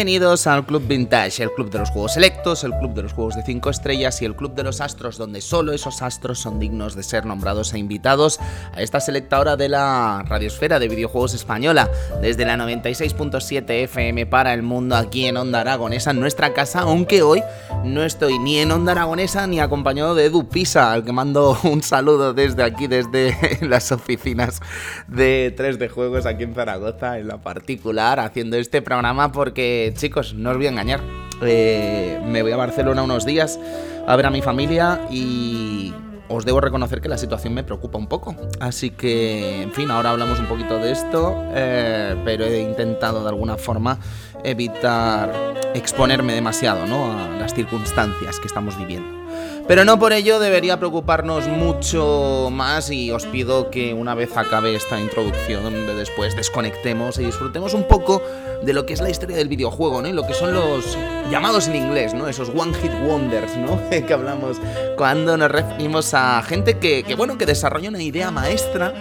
Bienvenidos al Club Vintage, el club de los juegos selectos, el club de los juegos de 5 estrellas y el club de los astros, donde solo esos astros son dignos de ser nombrados e invitados a esta selecta hora de la radiosfera de videojuegos española, desde la 96.7 FM para el mundo aquí en Onda Aragonesa, nuestra casa, aunque hoy no estoy ni en Onda Aragonesa ni acompañado de Edu Pisa, al que mando un saludo desde aquí, desde las oficinas de 3D Juegos aquí en Zaragoza, en la particular, haciendo este programa porque chicos, no os voy a engañar. Eh, me voy a Barcelona unos días a ver a mi familia y os debo reconocer que la situación me preocupa un poco. Así que, en fin, ahora hablamos un poquito de esto, eh, pero he intentado de alguna forma evitar exponerme demasiado ¿no? a las circunstancias que estamos viviendo. Pero no por ello debería preocuparnos mucho más y os pido que una vez acabe esta introducción de después desconectemos y disfrutemos un poco de lo que es la historia del videojuego, ¿no? Y lo que son los llamados en inglés, ¿no? Esos one hit wonders, ¿no? que hablamos cuando nos referimos a gente que, que bueno, que desarrolla una idea maestra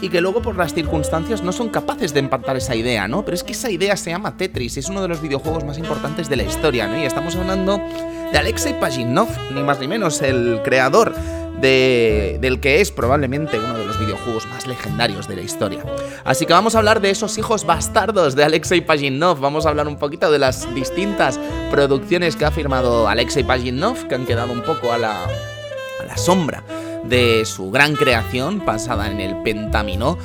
y que luego por las circunstancias no son capaces de empatar esa idea, ¿no? Pero es que esa idea se llama Tetris y es uno de los videojuegos más importantes de la historia, ¿no? Y estamos hablando de Alexei Pajitnov, ni más ni menos, el creador de, del que es probablemente uno de los videojuegos más legendarios de la historia. Así que vamos a hablar de esos hijos bastardos de Alexei Pajitnov, vamos a hablar un poquito de las distintas producciones que ha firmado Alexei Pajitnov, que han quedado un poco a la, a la sombra de su gran creación basada en el Pentamino.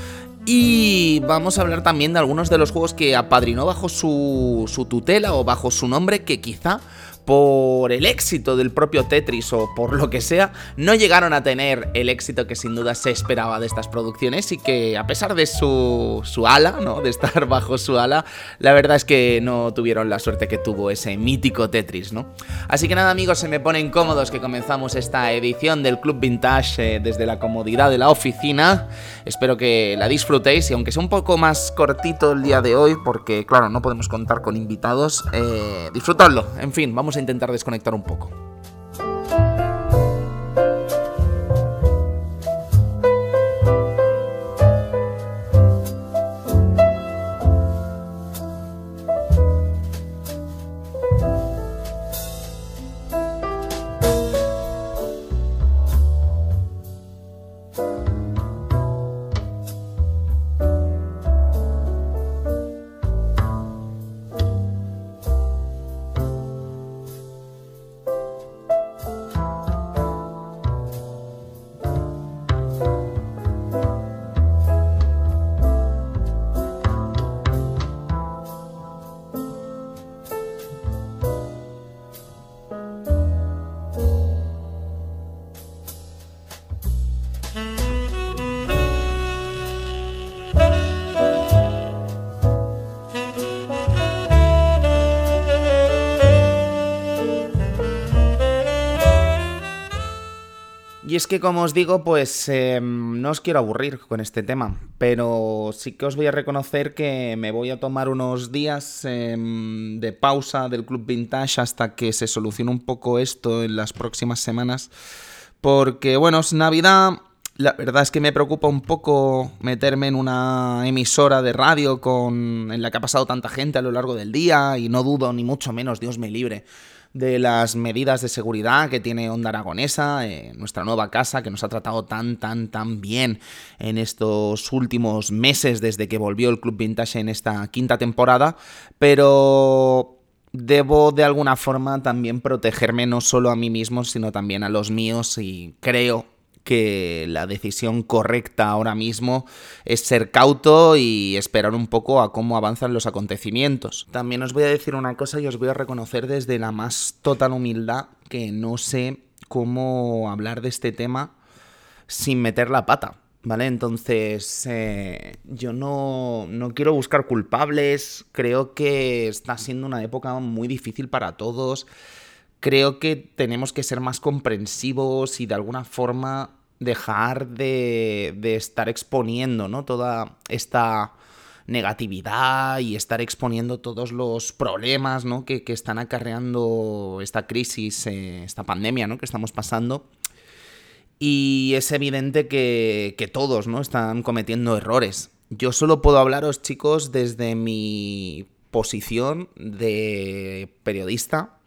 Y vamos a hablar también de algunos de los juegos que apadrinó bajo su, su tutela o bajo su nombre que quizá por el éxito del propio Tetris o por lo que sea, no llegaron a tener el éxito que sin duda se esperaba de estas producciones y que a pesar de su, su ala, ¿no? de estar bajo su ala, la verdad es que no tuvieron la suerte que tuvo ese mítico Tetris. ¿no? Así que nada amigos, se me ponen cómodos que comenzamos esta edición del Club Vintage eh, desde la comodidad de la oficina. Espero que la disfrutéis y aunque sea un poco más cortito el día de hoy, porque claro, no podemos contar con invitados, eh, disfrutadlo. En fin, vamos a intentar desconectar un poco. Y es que, como os digo, pues eh, no os quiero aburrir con este tema, pero sí que os voy a reconocer que me voy a tomar unos días eh, de pausa del Club Vintage hasta que se solucione un poco esto en las próximas semanas, porque, bueno, es Navidad. La verdad es que me preocupa un poco meterme en una emisora de radio con, en la que ha pasado tanta gente a lo largo del día y no dudo ni mucho menos, Dios me libre, de las medidas de seguridad que tiene Onda Aragonesa, eh, nuestra nueva casa que nos ha tratado tan, tan, tan bien en estos últimos meses desde que volvió el Club Vintage en esta quinta temporada, pero debo de alguna forma también protegerme no solo a mí mismo, sino también a los míos y creo que la decisión correcta ahora mismo es ser cauto y esperar un poco a cómo avanzan los acontecimientos. También os voy a decir una cosa y os voy a reconocer desde la más total humildad que no sé cómo hablar de este tema sin meter la pata. ¿Vale? Entonces, eh, yo no, no, quiero buscar culpables, creo que está siendo una época muy difícil para todos, creo que tenemos que ser más comprensivos y de alguna forma dejar de, de estar exponiendo ¿no? toda esta negatividad y estar exponiendo todos los problemas ¿no? que, que, están acarreando esta crisis, eh, esta pandemia ¿no? que estamos pasando. Y es evidente que, que todos ¿no? están cometiendo errores. Yo solo puedo hablaros, chicos, desde mi posición de periodista,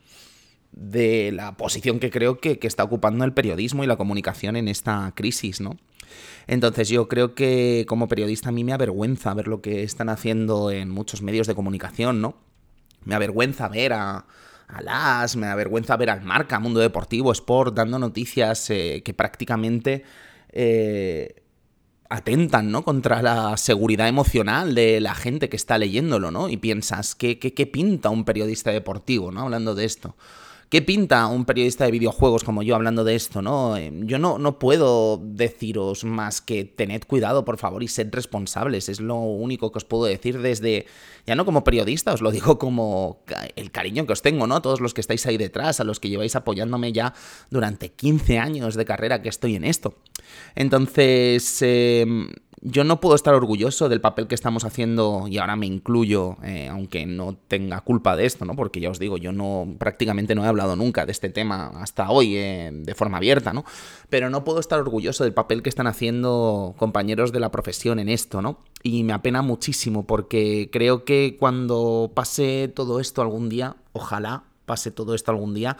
de la posición que creo que, que, está ocupando el periodismo y la comunicación en esta crisis, ¿no? Entonces yo creo que como periodista a mí me avergüenza ver lo que están haciendo en muchos medios de comunicación, ¿no? Me avergüenza ver a, a las, me avergüenza ver al Marca, Mundo Deportivo, Sport, dando noticias eh, que prácticamente eh, atentan, ¿no? Contra la seguridad emocional de la gente que está leyéndolo, ¿no? Y piensas, ¿qué, qué, qué pinta un periodista deportivo, ¿no? Hablando de esto. ¿Qué pinta un periodista de videojuegos como yo hablando de esto, no? Eh, yo no, no puedo deciros más que tened cuidado, por favor, y sed responsables. Es lo único que os puedo decir desde, ya no como periodista, os lo digo como el cariño que os tengo, ¿no? Todos los que estáis ahí detrás, a los que lleváis apoyándome ya durante 15 años de carrera que estoy en esto. Entonces, eh, yo no puedo estar orgulloso del papel que estamos haciendo, y ahora me incluyo, eh, aunque no tenga culpa de esto, ¿no? Porque ya os digo, yo no prácticamente no he hablado nunca de este tema hasta hoy eh, de forma abierta, ¿no? Pero no puedo estar orgulloso del papel que están haciendo compañeros de la profesión en esto, ¿no? Y me apena muchísimo porque creo que cuando pase todo esto algún día, ojalá pase todo esto algún día,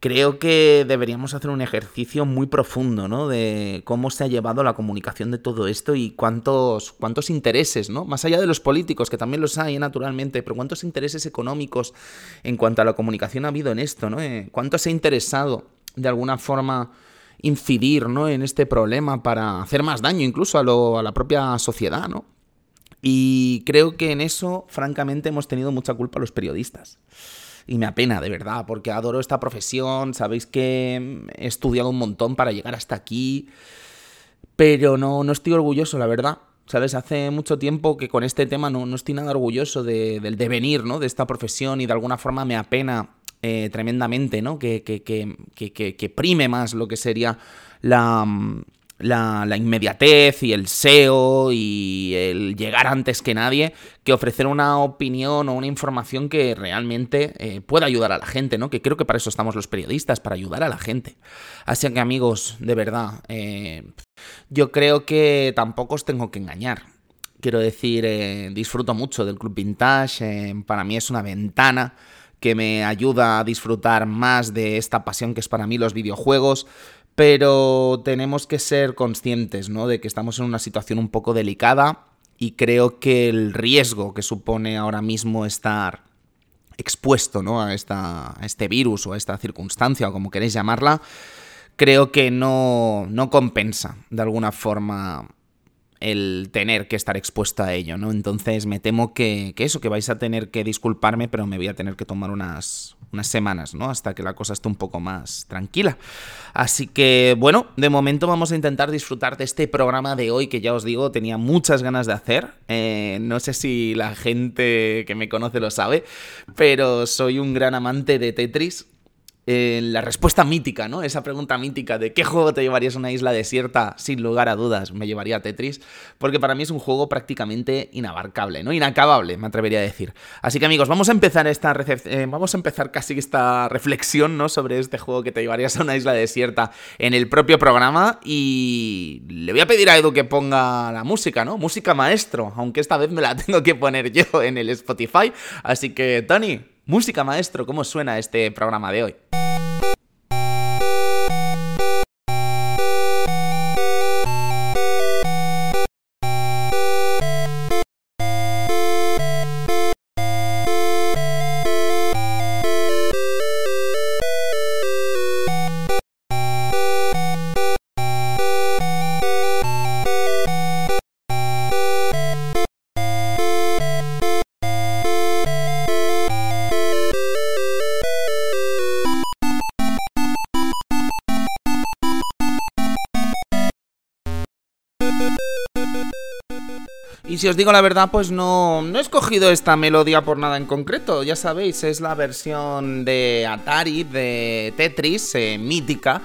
creo que deberíamos hacer un ejercicio muy profundo, ¿no? De cómo se ha llevado la comunicación de todo esto y cuántos, cuántos intereses, ¿no? Más allá de los políticos, que también los hay, naturalmente, pero cuántos intereses económicos en cuanto a la comunicación ha habido en esto, ¿no? Eh, ¿Cuánto se ha interesado, de alguna forma, incidir, ¿no? En este problema para hacer más daño incluso a, lo, a la propia sociedad, ¿no? Y creo que en eso, francamente, hemos tenido mucha culpa los periodistas y me apena, de verdad, porque adoro esta profesión, sabéis que he estudiado un montón para llegar hasta aquí, pero no, no estoy orgulloso, la verdad. ¿Sabes? Hace mucho tiempo que con este tema no, no estoy nada orgulloso del devenir, ¿no? De esta profesión y de alguna forma me apena eh, tremendamente, ¿no? Que, que, que, que, prime más lo que sería la, la, inmediatez y el SEO y el llegar antes que nadie que ofrecer una opinión o una información que realmente eh, pueda ayudar a la gente, ¿no? Que creo que para eso estamos los periodistas, para ayudar a la gente. Así que amigos, de verdad, eh, yo creo que tampoco os tengo que engañar. Quiero decir, eh, disfruto mucho del Club Vintage, para mí es una ventana que me ayuda a disfrutar más de esta pasión que es para mí los videojuegos pero tenemos que ser conscientes, ¿no? De que estamos en una situación un poco delicada y creo que el riesgo que supone ahora mismo estar expuesto, ¿no? A, esta, este virus o a esta circunstancia o como queréis llamarla, creo que no, no compensa de alguna forma el tener que estar expuesta a ello, ¿no? Entonces me temo que, eso, que vais a tener que disculparme, pero me voy a tener que tomar unas, unas semanas, ¿no? Hasta que la cosa esté un poco más tranquila. Así que, bueno, de momento vamos a intentar disfrutar de este programa de hoy, que ya os digo, tenía muchas ganas de hacer. Eh, no sé si la gente que me conoce lo sabe, pero soy un gran amante de Tetris la respuesta mítica, ¿no? Esa pregunta mítica de ¿qué juego te llevarías a una isla desierta? Sin lugar a dudas, me llevaría a Tetris, porque para mí es un juego prácticamente inabarcable, ¿no? Inacabable, me atrevería a decir. Así que amigos, vamos a empezar esta eh, vamos a empezar casi esta reflexión, ¿no? Sobre este juego que te llevarías a una isla desierta en el propio programa y le voy a pedir a Edu que ponga la música, ¿no? Música maestro, aunque esta vez me la tengo que poner yo en el Spotify. Así que, Tony, música maestro, ¿cómo suena este programa de hoy? Si os digo la verdad, pues no, no he escogido esta melodía por nada en concreto. Ya sabéis, es la versión de Atari, de Tetris, eh, mítica,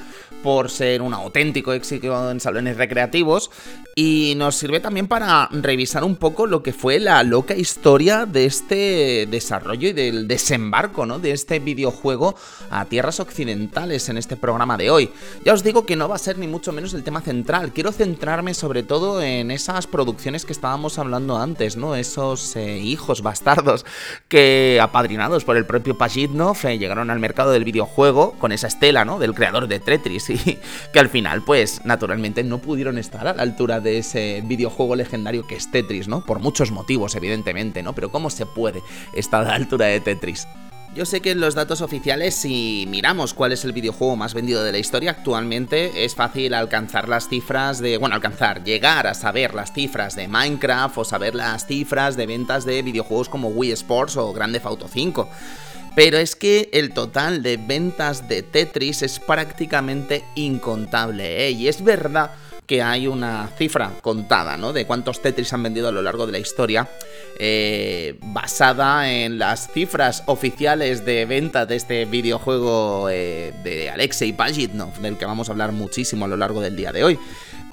por ser un auténtico éxito en salones recreativos y nos sirve también para revisar un poco lo que fue la loca historia de este desarrollo y del desembarco, ¿no? De este videojuego a tierras occidentales en este programa de hoy. Ya os digo que no va a ser ni mucho menos el tema central. Quiero centrarme sobre todo en esas producciones que estábamos hablando antes, ¿no? Esos eh, hijos bastardos que, apadrinados por el propio Pajitnov, eh, llegaron al mercado del videojuego con esa estela, ¿no? Del creador de Tetris que al final, pues, naturalmente no pudieron estar a la altura de ese videojuego legendario que es Tetris, ¿no? Por muchos motivos, evidentemente, ¿no? Pero ¿cómo se puede estar a la altura de Tetris? Yo sé que en los datos oficiales, si miramos cuál es el videojuego más vendido de la historia actualmente, es fácil alcanzar las cifras de. Bueno, alcanzar, llegar a saber las cifras de Minecraft o saber las cifras de ventas de videojuegos como Wii Sports o Grande Auto 5. Pero es que el total de ventas de Tetris es prácticamente incontable, ¿eh? Y es verdad que hay una cifra contada, ¿no? De cuántos Tetris han vendido a lo largo de la historia, eh, basada en las cifras oficiales de venta de este videojuego eh, de Alexei Pajitnov, del que vamos a hablar muchísimo a lo largo del día de hoy.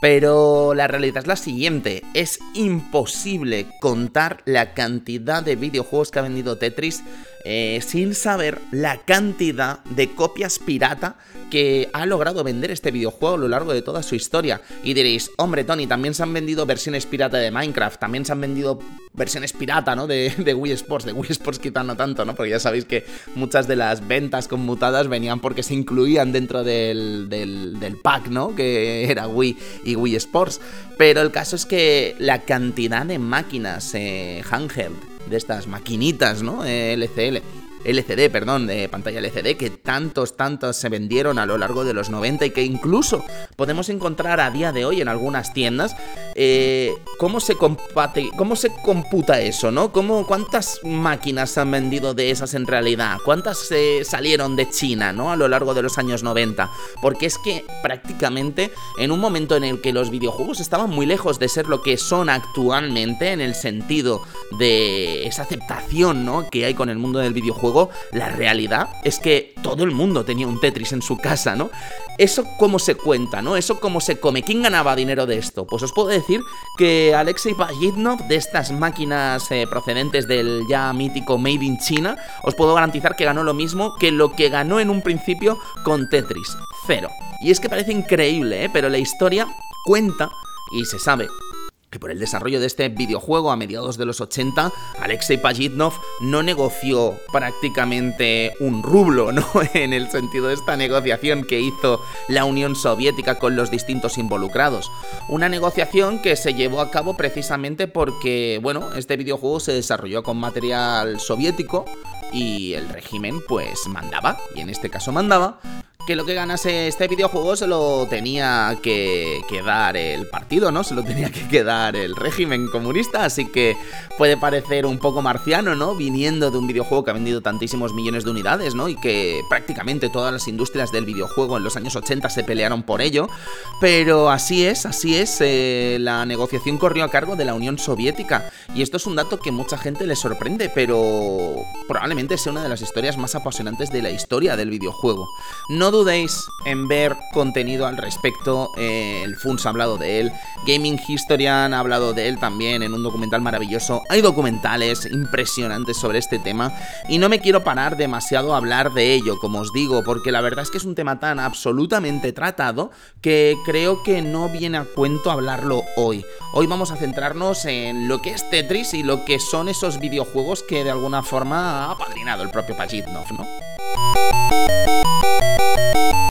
Pero la realidad es la siguiente, es imposible contar la cantidad de videojuegos que ha vendido Tetris eh, sin saber la cantidad de copias pirata que ha logrado vender este videojuego a lo largo de toda su historia. Y diréis, hombre Tony, también se han vendido versiones pirata de Minecraft, también se han vendido versiones pirata, ¿no? De, Wii Sports, de Wii Sports quizá no tanto, ¿no? Porque ya sabéis que muchas de las ventas conmutadas venían porque se incluían dentro del, del, pack, ¿no? Que era Wii y Wii Sports. Pero el caso es que la cantidad de máquinas eh, handheld, de estas maquinitas, ¿no? LCL eh, LCD, perdón, de pantalla LCD, que tantos, tantos se vendieron a lo largo de los 90 y que incluso podemos encontrar a día de hoy en algunas tiendas. Eh, ¿cómo, se compate, ¿Cómo se computa eso, no? ¿Cómo, ¿Cuántas máquinas se han vendido de esas en realidad? ¿Cuántas se salieron de China, no? A lo largo de los años 90. Porque es que prácticamente en un momento en el que los videojuegos estaban muy lejos de ser lo que son actualmente, en el sentido de esa aceptación, ¿no? Que hay con el mundo del videojuego la realidad es que todo el mundo tenía un Tetris en su casa, ¿no? Eso cómo se cuenta, ¿no? Eso cómo se come. ¿Quién ganaba dinero de esto? Pues os puedo decir que Alexei Pajitnov, de estas máquinas eh, procedentes del ya mítico Made in China, os puedo garantizar que ganó lo mismo que lo que ganó en un principio con Tetris. Cero. Y es que parece increíble, ¿eh? Pero la historia cuenta y se sabe que por el desarrollo de este videojuego a mediados de los 80, Alexei Pajitnov no negoció prácticamente un rublo, ¿no? En el sentido de esta negociación que hizo la Unión Soviética con los distintos involucrados. Una negociación que se llevó a cabo precisamente porque, bueno, este videojuego se desarrolló con material soviético y el régimen pues mandaba, y en este caso mandaba, que lo que ganase este videojuego se lo tenía que, dar el partido, ¿no? Se lo tenía que quedar el régimen comunista, así que puede parecer un poco marciano, ¿no? Viniendo de un videojuego que ha vendido tantísimos millones de unidades, ¿no? Y que prácticamente todas las industrias del videojuego en los años 80 se pelearon por ello, pero así es, así es, eh, la negociación corrió a cargo de la Unión Soviética, y esto es un dato que mucha gente le sorprende, pero probablemente sea una de las historias más apasionantes de la historia del videojuego. No dudéis en ver contenido al respecto. Eh, el FUNS ha hablado de él. Gaming Historian ha hablado de él también en un documental maravilloso. Hay documentales impresionantes sobre este tema. Y no me quiero parar demasiado a hablar de ello, como os digo, porque la verdad es que es un tema tan absolutamente tratado que creo que no viene a cuento hablarlo hoy. Hoy vamos a centrarnos en lo que es Tetris y lo que son esos videojuegos que de alguna forma ha padrinado el propio Pajitnov, ¿no?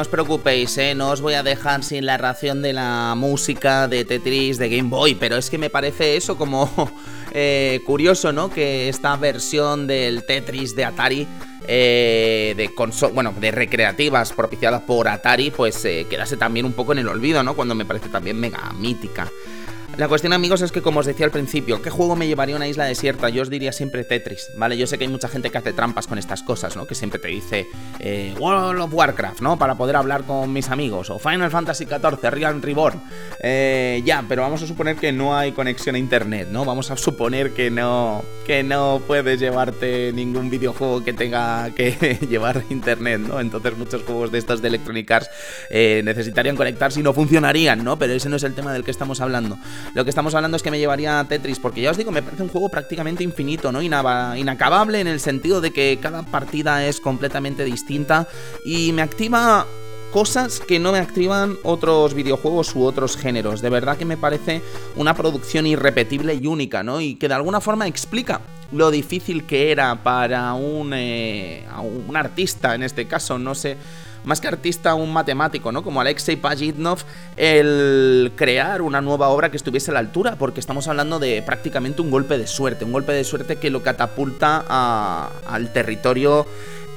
no os preocupéis, ¿eh? no os voy a dejar sin la ración de la música de Tetris de Game Boy, pero es que me parece eso como eh, curioso, ¿no? Que esta versión del Tetris de Atari eh, de bueno, de recreativas propiciadas por Atari, pues quedase también un poco en el olvido, ¿no? Cuando me parece también mega mítica. La cuestión, amigos, es que, como os decía al principio, ¿qué juego me llevaría a una isla desierta? Yo os diría siempre Tetris, ¿vale? Yo sé que hay mucha gente que hace trampas con estas cosas, ¿no? Que siempre te dice eh, World of Warcraft, ¿no? Para poder hablar con mis amigos. O Final Fantasy XIV, Realm Reborn. Eh, ya, pero vamos a suponer que no hay conexión a internet, ¿no? Vamos a suponer que no, que no puedes llevarte ningún videojuego que tenga que llevar internet, ¿no? Entonces muchos juegos de estos de Electronic Arts eh, necesitarían conectarse y no funcionarían, ¿no? Pero ese no es el tema del que estamos hablando. Lo que estamos hablando es que me llevaría a Tetris, porque ya os digo, me parece un juego prácticamente infinito, ¿no? inacabable en el sentido de que cada partida es completamente distinta y me activa cosas que no me activan otros videojuegos u otros géneros. De verdad que me parece una producción irrepetible y única, ¿no? Y que de alguna forma explica lo difícil que era para un, eh, un artista, en este caso, no sé más que artista, un matemático, ¿no? Como Alexei Pajitnov, el crear una nueva obra que estuviese a la altura, porque estamos hablando de prácticamente un golpe de suerte, un golpe de suerte que lo catapulta al territorio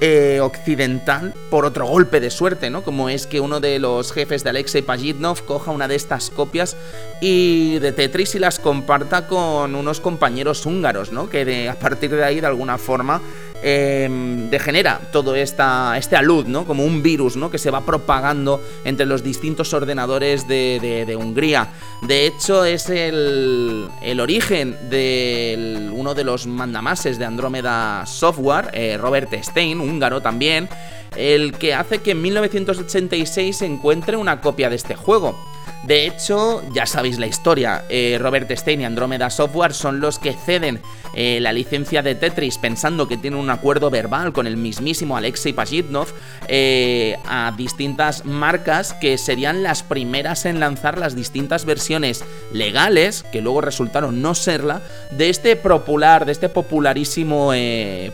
eh, occidental por otro golpe de suerte, ¿no? Como es que uno de los jefes de Alexei Pajitnov coja una de estas copias y de Tetris y las comparta con unos compañeros húngaros, ¿no? Que de, a partir de ahí, de alguna forma, Em, degenera todo esta, este alud, ¿no? Como un virus, ¿no? Que se va propagando entre los distintos ordenadores de, Hungría. De hecho, es el, el origen de uno de los mandamases de Andrómeda Software, eh, Robert Stein, húngaro también, el que hace que en 1986 se encuentre una copia de este juego. De hecho, ya sabéis la historia, eh, Robert Stein y Andromeda Software son los que ceden eh, la licencia de Tetris pensando que tienen un acuerdo verbal con el mismísimo Alexei Pajitnov eh, a distintas marcas que serían las primeras en lanzar las distintas versiones legales, que luego resultaron no serla, de este popular, de este popularísimo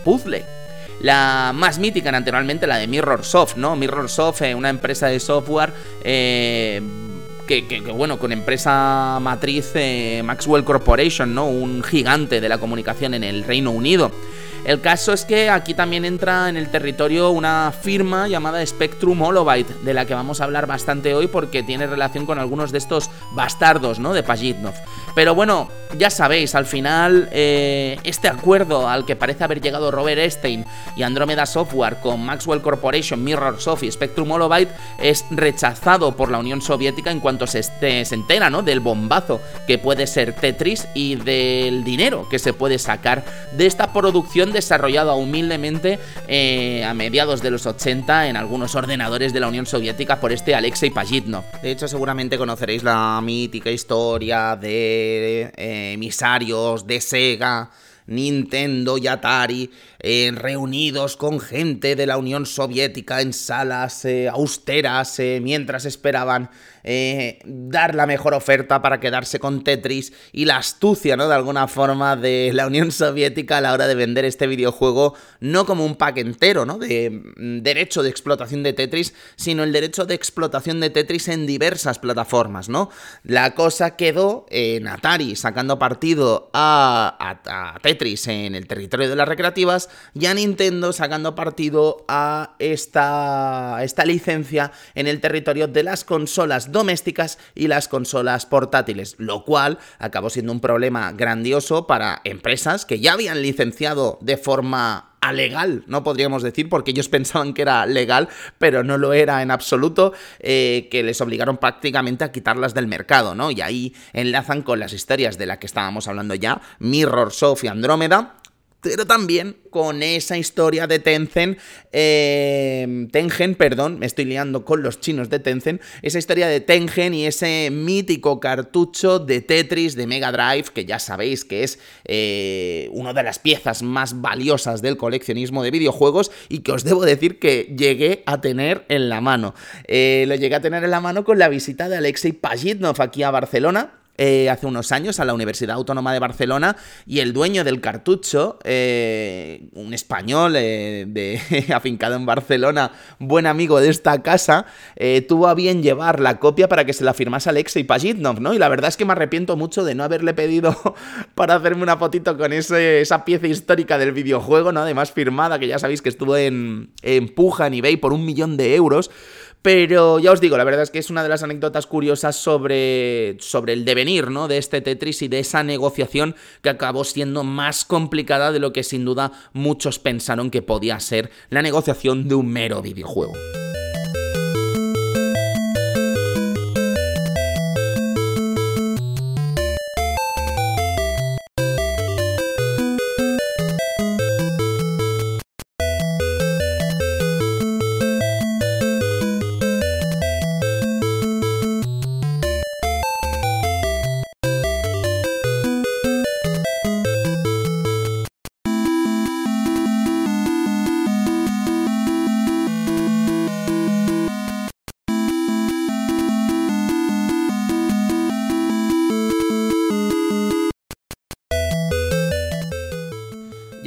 puzzle. La más mítica, naturalmente, la de Mirrorsoft, ¿no? Mirrorsoft, una empresa de software que, bueno, con empresa matriz eh, Maxwell Corporation, ¿no? Un gigante de la comunicación en el Reino Unido. El caso es que aquí también entra en el territorio una firma llamada Spectrum Holobyte, de la que vamos a hablar bastante hoy porque tiene relación con algunos de estos bastardos, ¿no? De Pajitnov. Pero bueno, ya sabéis, al final eh, este acuerdo al que parece haber llegado Robert Epstein y Andromeda Software con Maxwell Corporation, Mirrorsoft y Spectrum Holobyte es rechazado por la Unión Soviética en cuanto se, se entera, ¿no? Del bombazo que puede ser Tetris y del dinero que se puede sacar de esta producción desarrollado humildemente eh, a mediados de los 80 en algunos ordenadores de la Unión Soviética por este Alexei Pajitnov. De hecho, seguramente conoceréis la mítica historia de eh, emisarios de Sega. Nintendo y Atari eh, reunidos con gente de la Unión Soviética en salas austeras mientras esperaban eh, dar la mejor oferta para quedarse con Tetris y la astucia, ¿no? De alguna forma de la Unión Soviética a la hora de vender este videojuego no como un pack entero, ¿no? De mm, derecho de explotación de Tetris, sino el derecho de explotación de Tetris en diversas plataformas, ¿no? La cosa quedó en Atari sacando partido a Tetris en el territorio de las recreativas y a Nintendo sacando partido a esta, esta licencia en el territorio de las consolas domésticas y las consolas portátiles, lo cual acabó siendo un problema grandioso para empresas que ya habían licenciado de forma alegal, no podríamos decir, porque ellos pensaban que era legal, pero no lo era en absoluto, eh, que les obligaron prácticamente a quitarlas del mercado, ¿no? Y ahí enlazan con las historias de las que estábamos hablando ya, Mirror, Soft y Andrómeda, pero también con esa historia de Tencent, eh, Tengen, perdón, me estoy liando con los chinos de Tencent, esa historia de Tengen y ese mítico cartucho de Tetris de Mega Drive, que ya sabéis que es eh, una de las piezas más valiosas del coleccionismo de videojuegos y que os debo decir que llegué a tener en la mano. Eh, lo llegué a tener en la mano con la visita de Alexei Pajitnov aquí a Barcelona eh, hace unos años a la Universidad Autónoma de Barcelona y el dueño del cartucho, eh, un español eh, de, afincado en Barcelona, buen amigo de esta casa, tuvo a bien llevar la copia para que se la firmase Alexei Pajitnov, ¿no? Y la verdad es que me arrepiento mucho de no haberle pedido para hacerme una fotito con esa pieza histórica del videojuego, ¿no? Además firmada, que ya sabéis que estuvo en, en Puja, en eBay, por un millón de euros Pero ya os digo, la verdad es que es una de las anécdotas curiosas sobre, sobre el devenir ¿no? de este Tetris y de esa negociación que acabó siendo más complicada de lo que sin duda muchos pensaron que podía ser la negociación de un mero videojuego.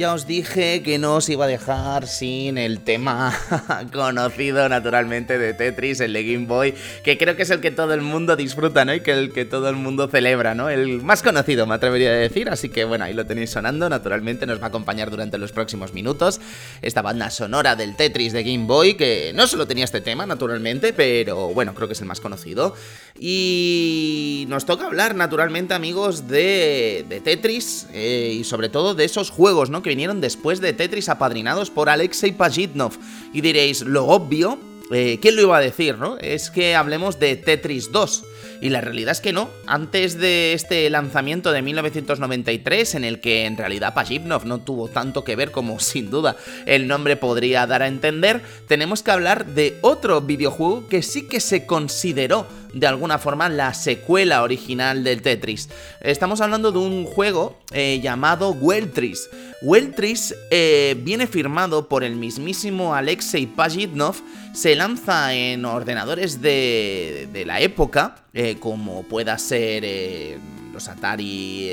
Os dije que no os iba a dejar sin el tema conocido naturalmente de Tetris, el de Game Boy, que creo que es el que todo el mundo disfruta, ¿no? Y que el que todo el mundo celebra, ¿no? El más conocido, me atrevería a decir, así que bueno, ahí lo tenéis sonando, naturalmente nos va a acompañar durante los próximos minutos esta banda sonora del Tetris de Game Boy, que no solo tenía este tema, naturalmente, pero bueno, creo que es el más conocido. Y nos toca hablar, naturalmente, amigos, de, Tetris eh, y sobre todo de esos juegos, ¿no? Que vinieron después de Tetris apadrinados por Alexei Pajitnov. Y diréis, lo obvio, eh, ¿quién lo iba a decir, no? Es que hablemos de Tetris 2. Y la realidad es que no. Antes de este lanzamiento de 1993, en el que en realidad Pajitnov no tuvo tanto que ver como sin duda el nombre podría dar a entender, tenemos que hablar de otro videojuego que sí que se consideró de alguna forma la secuela original del Tetris. Estamos hablando de un juego eh, llamado Weltris. Weltris eh, viene firmado por el mismísimo Alexei Pajitnov, se lanza en ordenadores de, la época, eh, como pueda ser los Atari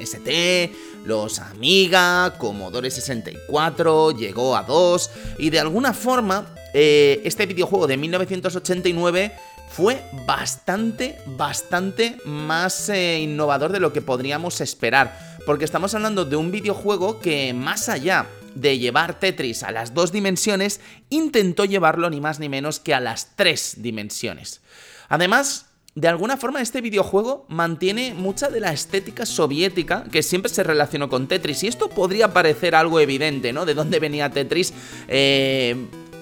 ST, los Amiga, Commodore 64, llegó a 2 y de alguna forma este videojuego de 1989 fue bastante, bastante más eh, innovador de lo que podríamos esperar. Porque estamos hablando de un videojuego que más allá de llevar Tetris a las dos dimensiones, intentó llevarlo ni más ni menos que a las tres dimensiones. Además, de alguna forma este videojuego mantiene mucha de la estética soviética que siempre se relacionó con Tetris. Y esto podría parecer algo evidente, ¿no? De dónde venía Tetris. Eh,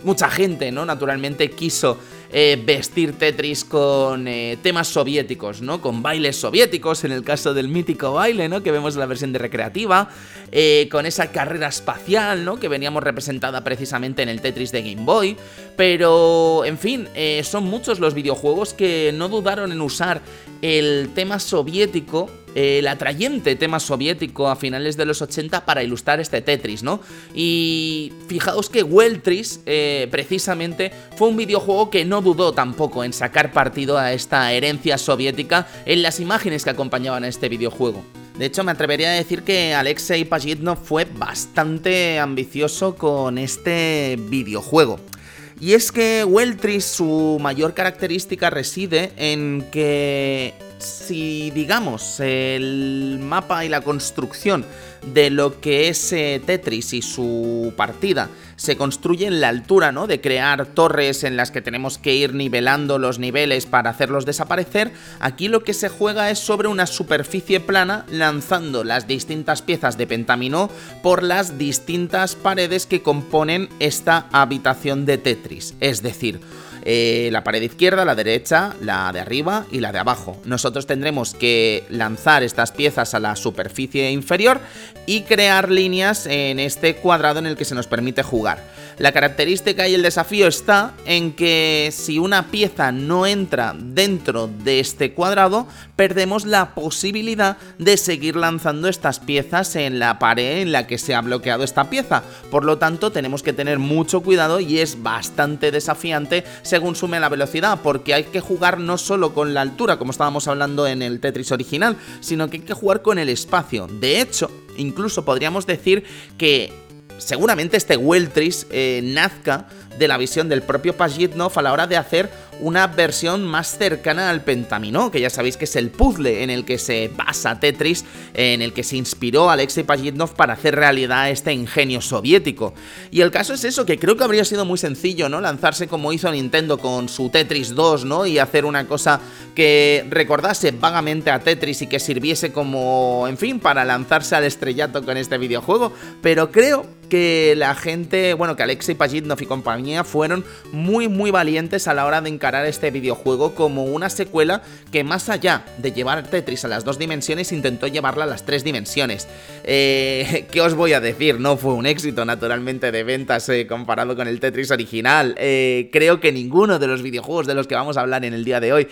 mucha gente, ¿no? Naturalmente quiso eh, vestir Tetris con eh, temas soviéticos, ¿no? Con bailes soviéticos, en el caso del mítico baile, ¿no? Que vemos en la versión de recreativa, eh, con esa carrera espacial, ¿no? Que veníamos representada precisamente en el Tetris de Game Boy. Pero, en fin, son muchos los videojuegos que no dudaron en usar el tema soviético el atrayente tema soviético a finales de los 80 para ilustrar este Tetris, ¿no? Y fijaos que Weltris, eh, precisamente, fue un videojuego que no dudó tampoco en sacar partido a esta herencia soviética en las imágenes que acompañaban a este videojuego. De hecho, me atrevería a decir que Alexei Pajitnov fue bastante ambicioso con este videojuego. Y es que Weltris, su mayor característica reside en que si digamos el mapa y la construcción de lo que es eh, Tetris y su partida se construye en la altura, ¿no? De crear torres en las que tenemos que ir nivelando los niveles para hacerlos desaparecer. Aquí lo que se juega es sobre una superficie plana lanzando las distintas piezas de pentamino por las distintas paredes que componen esta habitación de Tetris. Es decir, eh, la pared izquierda, la derecha, la de arriba y la de abajo. Nosotros tendremos que lanzar estas piezas a la superficie inferior y crear líneas en este cuadrado en el que se nos permite jugar. La característica y el desafío está en que si una pieza no entra dentro de este cuadrado, perdemos la posibilidad de seguir lanzando estas piezas en la pared en la que se ha bloqueado esta pieza. Por lo tanto, tenemos que tener mucho cuidado y es bastante desafiante según sume la velocidad, porque hay que jugar no solo con la altura, como estábamos hablando en el Tetris original, sino que hay que jugar con el espacio. De hecho, incluso podríamos decir que seguramente este Weltris eh, nazca de la visión del propio Pajitnov a la hora de hacer una versión más cercana al Pentamino, que ya sabéis que es el puzzle en el que se basa Tetris, en el que se inspiró Alexei Pajitnov para hacer realidad este ingenio soviético. Y el caso es eso, que creo que habría sido muy sencillo, ¿no? Lanzarse como hizo Nintendo con su Tetris 2, ¿no? Y hacer una cosa que recordase vagamente a Tetris y que sirviese como, en fin, para lanzarse al estrellato con este videojuego, pero creo que la gente, bueno, que Alexei Pajitnov y compañía fueron muy muy valientes a la hora de encarar este videojuego como una secuela que más allá de llevar Tetris a las dos dimensiones intentó llevarla a las tres dimensiones. Eh, ¿Qué os voy a decir? No fue un éxito naturalmente de ventas eh, comparado con el Tetris original. Eh, creo que ninguno de los videojuegos de los que vamos a hablar en el día de hoy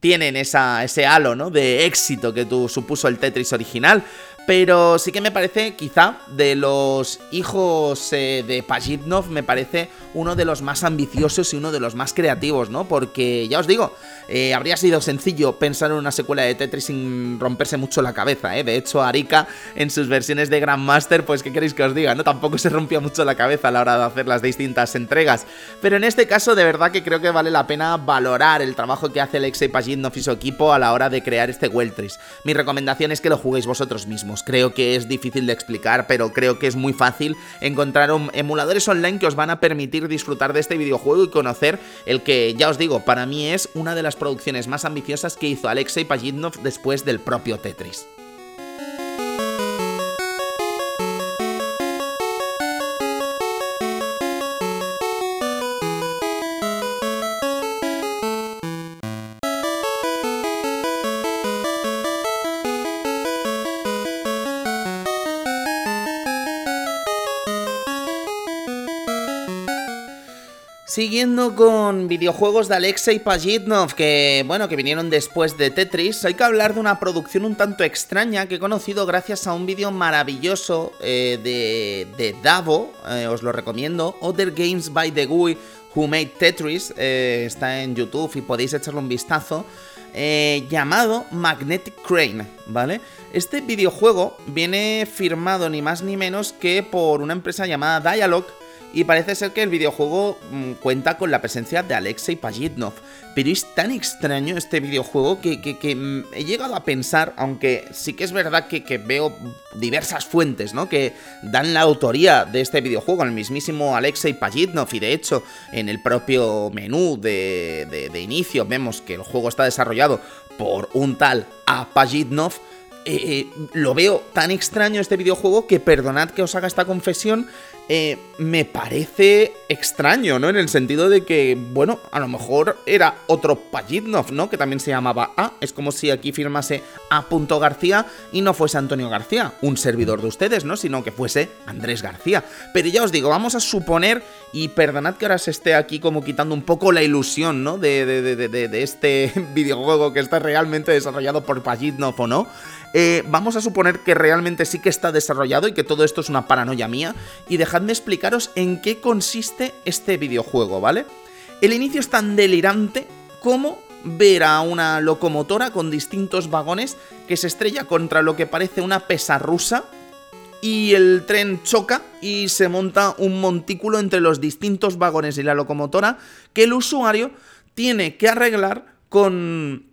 tienen esa, ese halo ¿no? de éxito que tú, supuso el Tetris original. Pero sí que me parece, quizá, de los hijos eh, de Pajitnov, me parece uno de los más ambiciosos y uno de los más creativos, ¿no? Porque, ya os digo, eh, habría sido sencillo pensar en una secuela de Tetris sin romperse mucho la cabeza, ¿eh? De hecho, Arika, en sus versiones de Grandmaster, pues, ¿qué queréis que os diga? Tampoco se rompía mucho la cabeza a la hora de hacer las distintas entregas. Pero en este caso, de verdad que creo que vale la pena valorar el trabajo que hace Alexei Pajitnov y su equipo a la hora de crear este Weltris. Mi recomendación es que lo juguéis vosotros mismos. Creo que es difícil de explicar, pero creo que es muy fácil encontrar emuladores online que os van a permitir disfrutar de este videojuego y conocer el que, ya os digo, para mí es una de las producciones más ambiciosas que hizo Alexei Pajitnov después del propio Tetris. Siguiendo con videojuegos de Alexei Pajitnov, que bueno, que vinieron después de Tetris, hay que hablar de una producción un tanto extraña que he conocido gracias a un vídeo maravilloso eh, de, Davo, eh, os lo recomiendo, Other Games by the GUI Who Made Tetris, eh, está en YouTube y podéis echarle un vistazo, llamado Magnetic Crane, ¿vale? Este videojuego viene firmado ni más ni menos que por una empresa llamada Dialog, y parece ser que el videojuego mm, cuenta con la presencia de Alexei Pajitnov. Pero es tan extraño este videojuego que, mm, he llegado a pensar, aunque sí que es verdad que, veo diversas fuentes, ¿no? Que dan la autoría de este videojuego el mismísimo Alexei Pajitnov. Y de hecho, en el propio menú de, inicio vemos que el juego está desarrollado por un tal A. Pajitnov. Eh, eh, lo veo tan extraño este videojuego que perdonad que os haga esta confesión, eh, me parece extraño, ¿no? En el sentido de que, bueno, a lo mejor era otro Pajitnov, ¿no? Que también se llamaba A. Es como si aquí firmase A. García y no fuese Antonio García, un servidor de ustedes, ¿no? Sino que fuese Andrés García. Pero ya os digo, vamos a suponer, y perdonad que ahora se esté aquí como quitando un poco la ilusión, ¿no? De, este videojuego que está realmente desarrollado por Pajitnov o no. Eh, vamos a suponer que realmente sí que está desarrollado y que todo esto es una paranoia mía. Y dejadme explicaros en qué consiste este videojuego, ¿vale? El inicio es tan delirante como ver a una locomotora con distintos vagones que se estrella contra lo que parece una pesa rusa y el tren choca y se monta un montículo entre los distintos vagones y la locomotora que el usuario tiene que arreglar con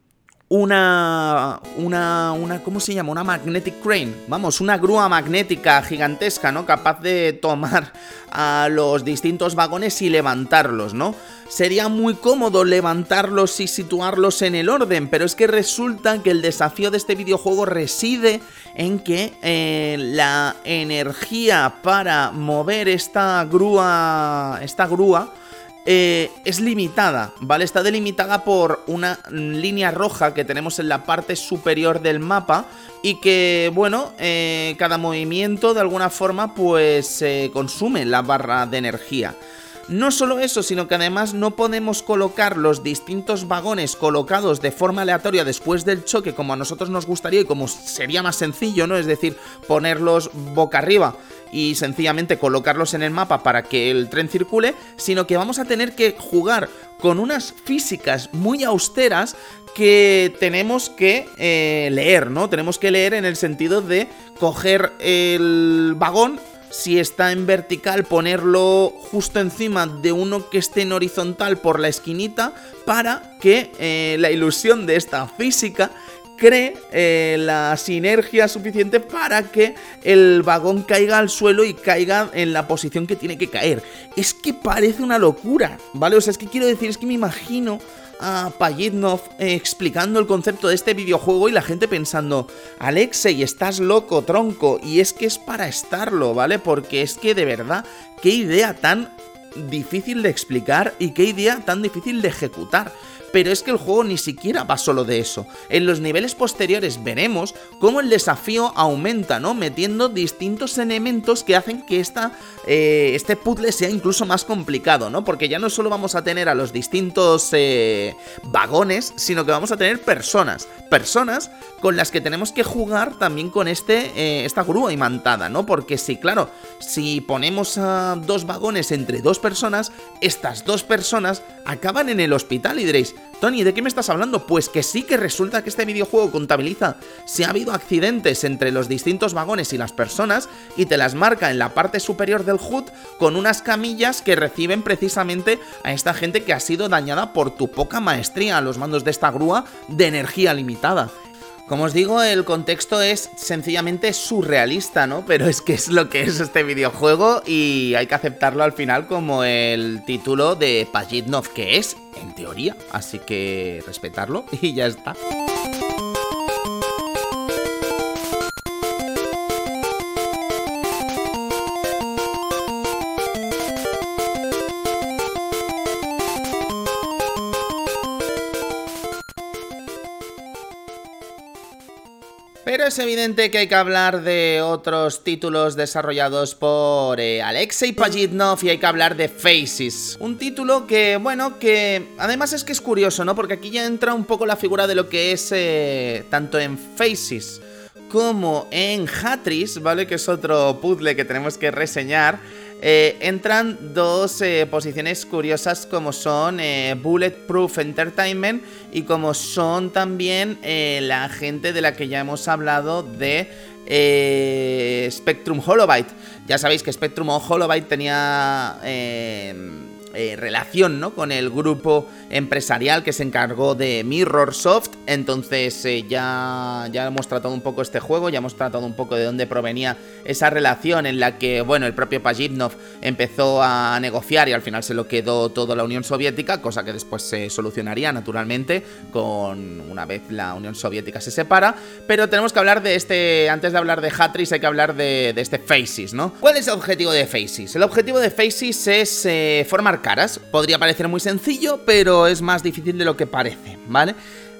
una, una, una, ¿cómo se llama? Una magnetic crane, vamos, una grúa magnética gigantesca, ¿no? Capaz de tomar a los distintos vagones y levantarlos, ¿no? Sería muy cómodo levantarlos y situarlos en el orden, pero es que resulta que el desafío de este videojuego reside en que eh, la energía para mover esta grúa, esta grúa, eh, es limitada, ¿vale? Está delimitada por una línea roja que tenemos en la parte superior del mapa y que, bueno, eh, cada movimiento de alguna forma pues consume la barra de energía. No solo eso, sino que además no podemos colocar los distintos vagones colocados de forma aleatoria después del choque como a nosotros nos gustaría y como sería más sencillo, ¿no? Es decir, ponerlos boca arriba y sencillamente colocarlos en el mapa para que el tren circule, sino que vamos a tener que jugar con unas físicas muy austeras que tenemos que eh, leer, ¿no? Tenemos que leer en el sentido de coger el vagón si está en vertical ponerlo justo encima de uno que esté en horizontal por la esquinita para que eh, la ilusión de esta física cree eh, la sinergia suficiente para que el vagón caiga al suelo y caiga en la posición que tiene que caer. Es que parece una locura, ¿vale? O sea, es que quiero decir, es que me imagino a Payitnov eh, explicando el concepto de este videojuego y la gente pensando, Alexei, estás loco, tronco, y es que es para estarlo, ¿vale? Porque es que de verdad, qué idea tan difícil de explicar y qué idea tan difícil de ejecutar pero es que el juego ni siquiera va solo de eso. En los niveles posteriores veremos cómo el desafío aumenta, ¿no? Metiendo distintos elementos que hacen que esta, eh, este puzzle sea incluso más complicado, ¿no? Porque ya no solo vamos a tener a los distintos eh, vagones, sino que vamos a tener personas. Personas con las que tenemos que jugar también con este, eh, esta grúa imantada, ¿no? Porque sí, claro, si ponemos a dos vagones entre dos personas, estas dos personas acaban en el hospital y diréis, Tony, ¿de qué me estás hablando? Pues que sí que resulta que este videojuego contabiliza si ha habido accidentes entre los distintos vagones y las personas y te las marca en la parte superior del HUD con unas camillas que reciben precisamente a esta gente que ha sido dañada por tu poca maestría a los mandos de esta grúa de energía limitada. Como os digo, el contexto es sencillamente surrealista, ¿no? Pero es que es lo que es este videojuego y hay que aceptarlo al final como el título de Pajitnov, que es, en teoría. Así que respetarlo y ya está. Es evidente que hay que hablar de otros títulos desarrollados por eh, Alexei Pajitnov y hay que hablar de Faces. Un título que, bueno, que además es que es curioso, ¿no? Porque aquí ya entra un poco la figura de lo que es eh, tanto en Faces como en Hatris, ¿vale? Que es otro puzzle que tenemos que reseñar. Eh, entran dos eh, posiciones curiosas como son eh, Bulletproof Entertainment y como son también la gente de la que ya hemos hablado de Spectrum Holobyte. Ya sabéis que Spectrum Holobyte tenía eh, relación ¿no? con el grupo empresarial que se encargó de Mirrorsoft. Entonces eh, ya, ya hemos tratado un poco este juego, ya hemos tratado un poco de dónde provenía esa relación en la que, bueno, el propio Pajitnov empezó a negociar y al final se lo quedó toda la Unión Soviética, cosa que después se solucionaría naturalmente con una vez la Unión Soviética se separa. Pero tenemos que hablar de este, antes de hablar de Hatris hay que hablar de, este Faces, ¿no? ¿Cuál es el objetivo de Faces? El objetivo de Faces es eh, formar caras. Podría parecer muy sencillo, pero es más difícil de lo que parece, ¿vale?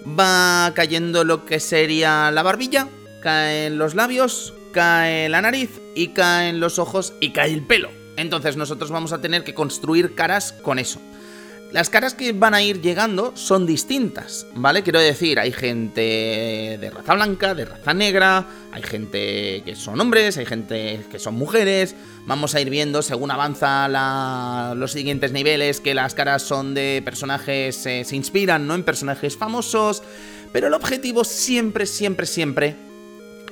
Va cayendo lo que sería la barbilla, caen los labios, cae la nariz y caen los ojos y cae el pelo. Entonces nosotros vamos a tener que construir caras con eso. Las caras que van a ir llegando son distintas, ¿vale? Quiero decir, hay gente de raza blanca, de raza negra, hay gente que son hombres, hay gente que son mujeres. Vamos a ir viendo, según avanza los siguientes niveles, que las caras son de personajes, eh, se inspiran, ¿no? En personajes famosos. Pero el objetivo siempre, siempre, siempre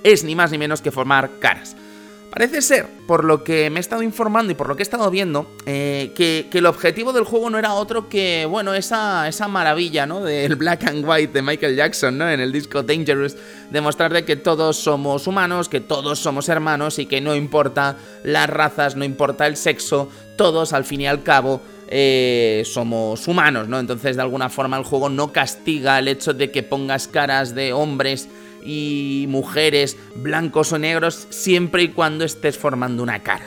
es ni más ni menos que formar caras. Parece ser, por lo que me he estado informando y por lo que he estado viendo, eh, que, el objetivo del juego no era otro que, bueno, esa, esa maravilla, ¿no? Del black and white de Michael Jackson, ¿no? En el disco Dangerous, demostrar de que todos somos humanos, que todos somos hermanos y que no importa las razas, no importa el sexo, todos al fin y al cabo eh, somos humanos, ¿no? Entonces, de alguna forma, el juego no castiga el hecho de que pongas caras de hombres y mujeres, blancos o negros, siempre y cuando estés formando una cara.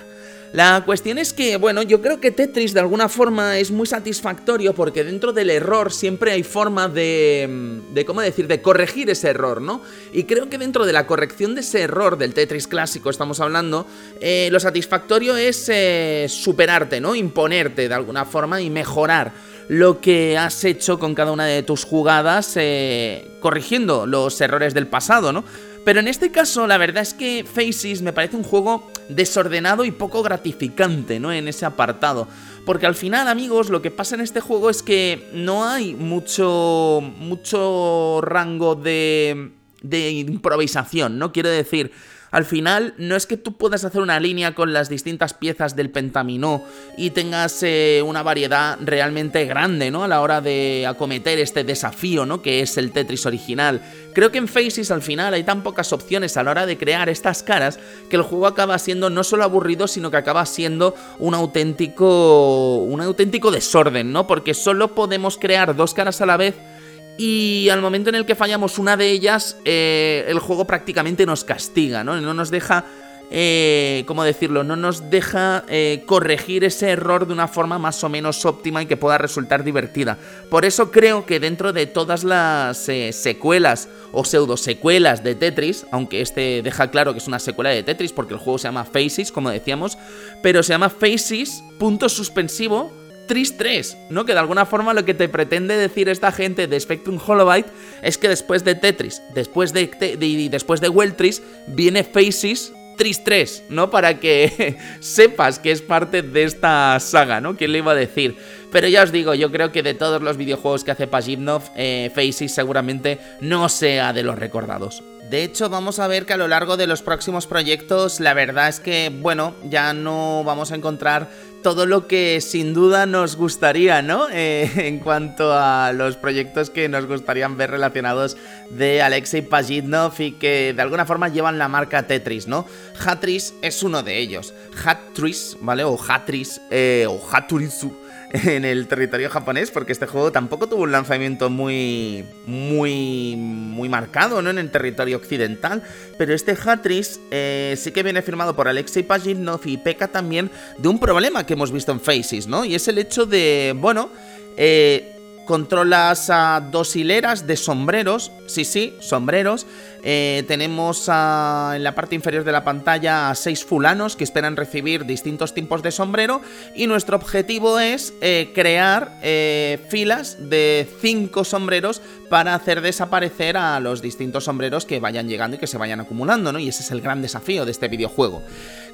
La cuestión es que, bueno, yo creo que Tetris de alguna forma es muy satisfactorio porque dentro del error siempre hay forma de, de ¿cómo decir?, de corregir ese error, ¿no? Y creo que dentro de la corrección de ese error del Tetris clásico estamos hablando, eh, lo satisfactorio es eh, superarte, ¿no? Imponerte de alguna forma y mejorar lo que has hecho con cada una de tus jugadas, eh, corrigiendo los errores del pasado, ¿no? Pero en este caso, la verdad es que Faces me parece un juego desordenado y poco gratificante, ¿no? En ese apartado. Porque al final, amigos, lo que pasa en este juego es que no hay mucho. mucho rango de. de improvisación, ¿no? Quiero decir. Al final, no es que tú puedas hacer una línea con las distintas piezas del pentaminó y tengas eh, una variedad realmente grande, ¿no? A la hora de acometer este desafío, ¿no? Que es el Tetris original. Creo que en Faces al final hay tan pocas opciones a la hora de crear estas caras que el juego acaba siendo no solo aburrido, sino que acaba siendo un auténtico. un auténtico desorden, ¿no? Porque solo podemos crear dos caras a la vez y al momento en el que fallamos una de ellas, eh, el juego prácticamente nos castiga, ¿no? No nos deja, eh, ¿cómo decirlo? No nos deja eh, corregir ese error de una forma más o menos óptima y que pueda resultar divertida. Por eso creo que dentro de todas las secuelas o pseudo secuelas de Tetris, aunque este deja claro que es una secuela de Tetris porque el juego se llama Faces, como decíamos, pero se llama Faces, punto suspensivo Tris 3, ¿no? Que de alguna forma lo que te pretende decir esta gente de Spectrum Holobyte es que después de Tetris, después de, después de Weltris, viene Faces Tris 3, ¿no? Para que sepas que es parte de esta saga, ¿no? ¿Quién le iba a decir? Pero ya os digo, yo creo que de todos los videojuegos que hace Pajimnov, eh, Faces seguramente no sea de los recordados. De hecho, vamos a ver que a lo largo de los próximos proyectos, la verdad es que, bueno, ya no vamos a encontrar todo lo que sin duda nos gustaría, ¿no? Eh, en cuanto a los proyectos que nos gustarían ver relacionados de Alexei Pajitnov y que de alguna forma llevan la marca Tetris, ¿no? Hatris es uno de ellos. Hatris, ¿vale? O Hatris, eh, o Haturisu en el territorio japonés, porque este juego tampoco tuvo un lanzamiento muy, muy, muy marcado, ¿no? En el territorio occidental, pero este Hatris eh, sí que viene firmado por Alexei Pajitnov y peca también de un problema que hemos visto en Faces, ¿no? Y es el hecho de, bueno, eh, controlas a dos hileras de sombreros, sí, sí, sombreros. Eh, tenemos en la parte inferior de la pantalla a seis fulanos que esperan recibir distintos tipos de sombrero y nuestro objetivo es eh, crear eh, filas de cinco sombreros para hacer desaparecer a los distintos sombreros que vayan llegando y que se vayan acumulando, ¿no? Y ese es el gran desafío de este videojuego.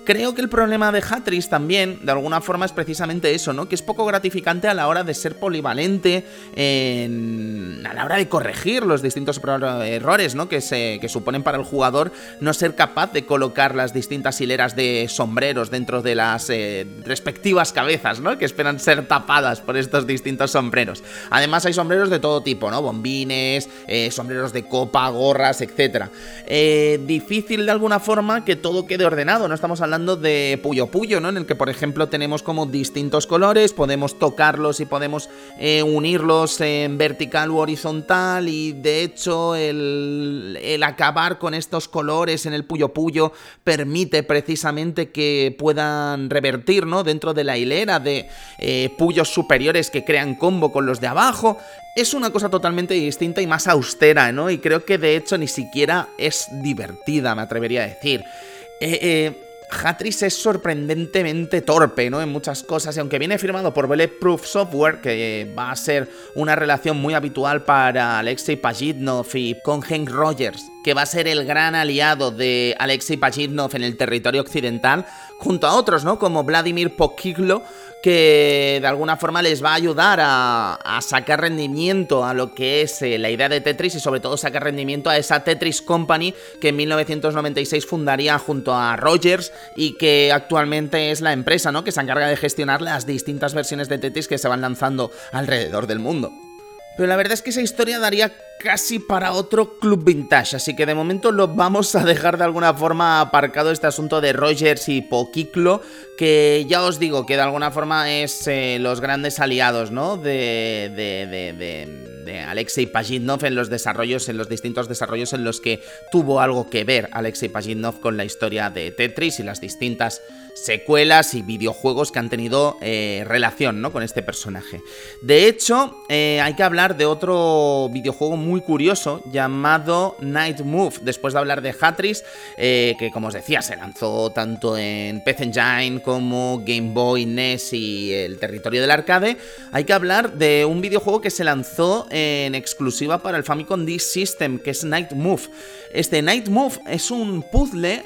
Creo que el problema de Hatris también, de alguna forma, es precisamente eso, ¿no? Que es poco gratificante a la hora de ser polivalente, a la hora de corregir los distintos errores, ¿no? Que, se, que suponen para el jugador no ser capaz de colocar las distintas hileras de sombreros dentro de las eh, respectivas cabezas, ¿no? Que esperan ser tapadas por estos distintos sombreros. Además, hay sombreros de todo tipo, ¿no? Bombines, eh, sombreros de copa, gorras, etc. Eh, difícil de alguna forma que todo quede ordenado, no estamos hablando hablando de Puyo Puyo, ¿no? En el que, por ejemplo, tenemos como distintos colores, podemos tocarlos y podemos eh, unirlos en vertical u horizontal y de hecho el, acabar con estos colores en el Puyo Puyo permite precisamente que puedan revertir, ¿no? Dentro de la hilera de eh, puyos superiores que crean combo con los de abajo. Es una cosa totalmente distinta y más austera, ¿no? Y creo que de hecho ni siquiera es divertida, me atrevería a decir. Eh, eh, Hatris es sorprendentemente torpe, ¿no? En muchas cosas, y aunque viene firmado por Bulletproof Software, que va a ser una relación muy habitual para Alexei Pajitnov y con Hank Rogers, que va a ser el gran aliado de Alexei Pajitnov en el territorio occidental, junto a otros, ¿no? Como Vladimir Pokiglo, que de alguna forma les va a ayudar a, sacar rendimiento a lo que es eh, la idea de Tetris y sobre todo sacar rendimiento a esa Tetris Company que en 1996 fundaría junto a Rogers y que actualmente es la empresa ¿no? que se encarga de gestionar las distintas versiones de Tetris que se van lanzando alrededor del mundo. Pero la verdad es que esa historia daría casi para otro club vintage, así que de momento lo vamos a dejar de alguna forma aparcado este asunto de Rogers y Pokiklo, que ya os digo que de alguna forma es eh, los grandes aliados, ¿no? De, de, de, de, Alexei Pajitnov en los desarrollos, en los distintos desarrollos en los que tuvo algo que ver Alexei Pajitnov con la historia de Tetris y las distintas secuelas y videojuegos que han tenido eh, relación ¿no? con este personaje. De hecho, eh, hay que hablar de otro videojuego muy curioso llamado Night Move, después de hablar de Hatris, eh, que como os decía, se lanzó tanto en PC Engine como Game Boy, NES y el territorio del arcade, hay que hablar de un videojuego que se lanzó en exclusiva para el Famicom D System, que es Night Move. Este Night Move es un puzzle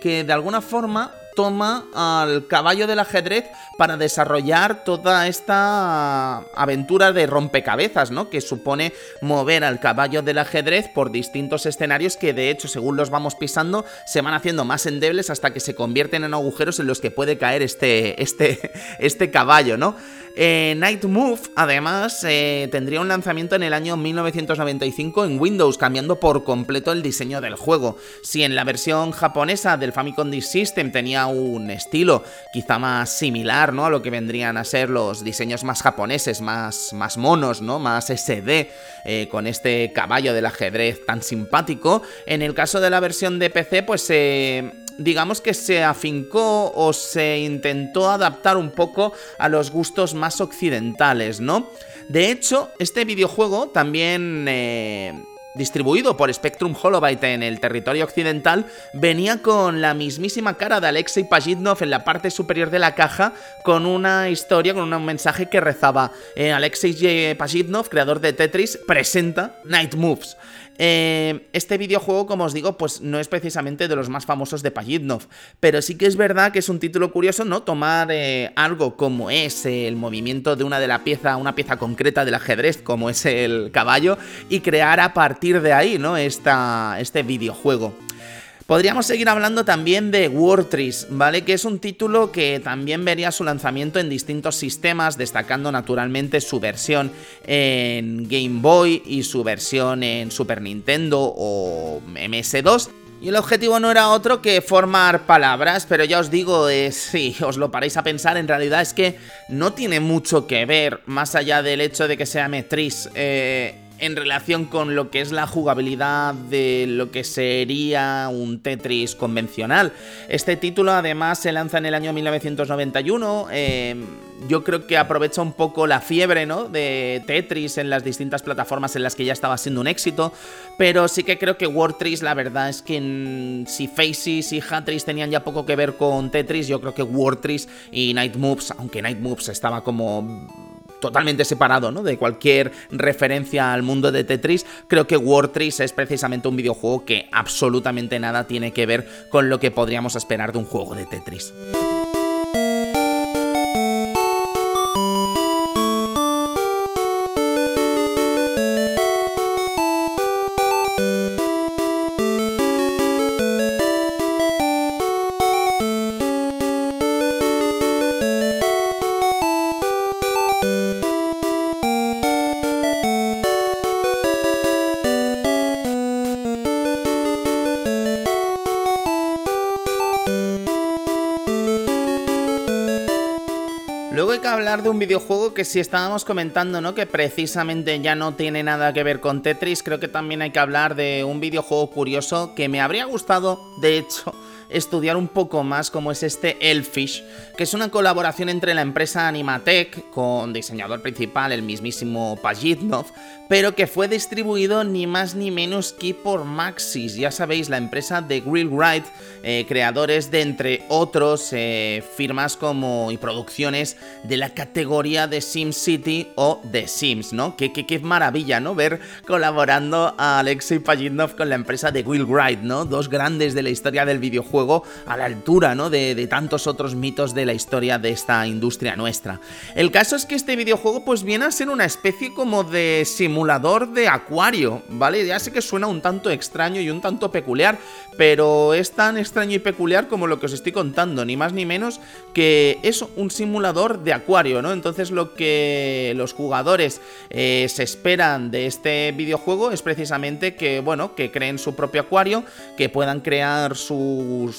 que de alguna forma toma al caballo del ajedrez para desarrollar toda esta aventura de rompecabezas, ¿no? Que supone mover al caballo del ajedrez por distintos escenarios que de hecho, según los vamos pisando, se van haciendo más endebles hasta que se convierten en agujeros en los que puede caer este, este, este caballo, ¿no? Eh, Night Move, además, eh, tendría un lanzamiento en el año 1995 en Windows, cambiando por completo el diseño del juego. Si en la versión japonesa del Famicom Disk System tenía un estilo quizá más similar, ¿no? A lo que vendrían a ser los diseños más japoneses, más, más monos, ¿no? Más SD, eh, con este caballo del ajedrez tan simpático. En el caso de la versión de PC, pues se digamos que se afincó o se intentó adaptar un poco a los gustos más occidentales, ¿no? De hecho, este videojuego también... Eh, distribuido por Spectrum Holobyte en el territorio occidental, venía con la mismísima cara de Alexei Pajitnov en la parte superior de la caja, con una historia, con un mensaje que rezaba: eh, Alexei Pajitnov, creador de Tetris, presenta Night Moves. Eh, este videojuego, como os digo, pues no es precisamente de los más famosos de Pajitnov, pero sí que es verdad que es un título curioso, ¿no? Tomar eh, algo como es el movimiento de una de la pieza, una pieza concreta del ajedrez, como es el caballo, y crear a partir de ahí, ¿no? Esta, este videojuego. Podríamos seguir hablando también de Trees, ¿vale? Que es un título que también vería su lanzamiento en distintos sistemas, destacando naturalmente su versión en Game Boy y su versión en Super Nintendo o MS2. Y el objetivo no era otro que formar palabras, pero ya os digo, si os lo paráis a pensar, en realidad es que no tiene mucho que ver, más allá del hecho de que sea Metris. Eh, en relación con lo que es la jugabilidad de lo que sería un Tetris convencional. Este título además se lanza en el año 1991. Eh, yo creo que aprovecha un poco la fiebre ¿no? de Tetris en las distintas plataformas en las que ya estaba siendo un éxito. Pero sí que creo que Wartris, la verdad es que si Faces y Hatris tenían ya poco que ver con Tetris, yo creo que Wartris y Night Moves, aunque Night Moves estaba como totalmente separado ¿no? de cualquier referencia al mundo de Tetris, creo que Wartris es precisamente un videojuego que absolutamente nada tiene que ver con lo que podríamos esperar de un juego de Tetris. Videojuego que si estábamos comentando, ¿no? Que precisamente ya no tiene nada que ver con Tetris, creo que también hay que hablar de un videojuego curioso que me habría gustado, de hecho, estudiar un poco más cómo es este Elfish, que es una colaboración entre la empresa Animatec con diseñador principal el mismísimo Pajitnov, pero que fue distribuido ni más ni menos que por Maxis, ya sabéis, la empresa de Grill Ride, eh, creadores de entre otros eh, firmas como y producciones de la categoría de SimCity o de Sims, ¿no? Qué, qué, maravilla, ¿no? Ver colaborando a Alexei Pajitnov con la empresa de Will Ride, ¿no? Dos grandes de la historia del videojuego a la altura, ¿no? De, tantos otros mitos de la historia de esta industria nuestra. El caso es que este videojuego pues viene a ser una especie como de simulación de acuario, ¿vale? Ya sé que suena un tanto extraño y un tanto peculiar, pero es tan extraño y peculiar como lo que os estoy contando, ni más ni menos que es un simulador de acuario, ¿no? Entonces lo que los jugadores eh, se esperan de este videojuego es precisamente que, bueno, que creen su propio acuario, que puedan crear sus,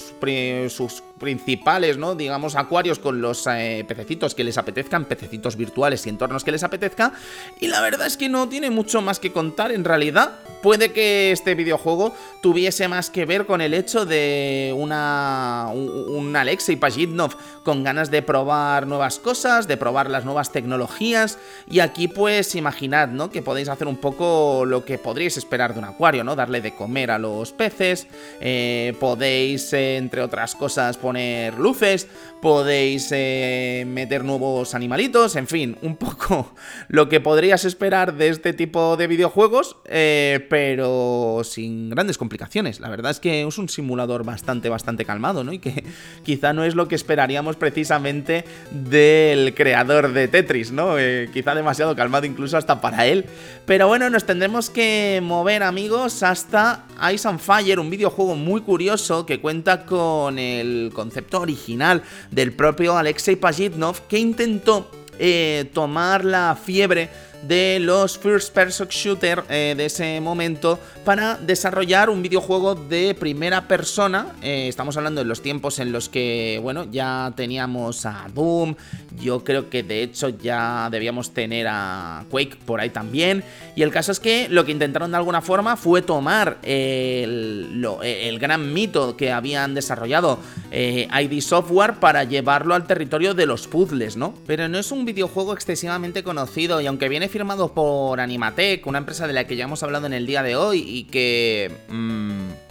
sus principales, ¿no? Digamos, acuarios con los eh, pececitos que les apetezcan, pececitos virtuales y entornos que les apetezca. Y la verdad es que no tiene mucho más que contar en realidad. Puede que este videojuego tuviese más que ver con el hecho de una un, Alexei Pajitnov con ganas de probar nuevas cosas, de probar las nuevas tecnologías y aquí pues imaginad, ¿no? Que podéis hacer un poco lo que podríais esperar de un acuario, ¿no? Darle de comer a los peces, eh, podéis entre otras cosas poner poner luces, podéis eh, meter nuevos animalitos, en fin, un poco lo que podrías esperar de este tipo de videojuegos, eh, pero sin grandes complicaciones. La verdad es que es un simulador bastante, bastante calmado, ¿no? Y que quizá no es lo que esperaríamos precisamente del creador de Tetris, ¿no? Eh, quizá demasiado calmado incluso hasta para él. Pero bueno, nos tendremos que mover, amigos, hasta Ice and Fire, un videojuego muy curioso que cuenta con el concepto original del propio Alexei Pajitnov, que intentó eh, tomar la fiebre de los first person shooter eh, de ese momento para desarrollar un videojuego de primera persona. Eh, estamos hablando de los tiempos en los que, bueno, ya teníamos a Doom, yo creo que de hecho ya debíamos tener a Quake por ahí también. Y el caso es que lo que intentaron de alguna forma fue tomar el, el gran mito que habían desarrollado eh, ID Software para llevarlo al territorio de los puzzles, ¿no? Pero no es un videojuego excesivamente conocido y aunque viene firmado por Animatec, una empresa de la que ya hemos hablado en el día de hoy y que... Mmm,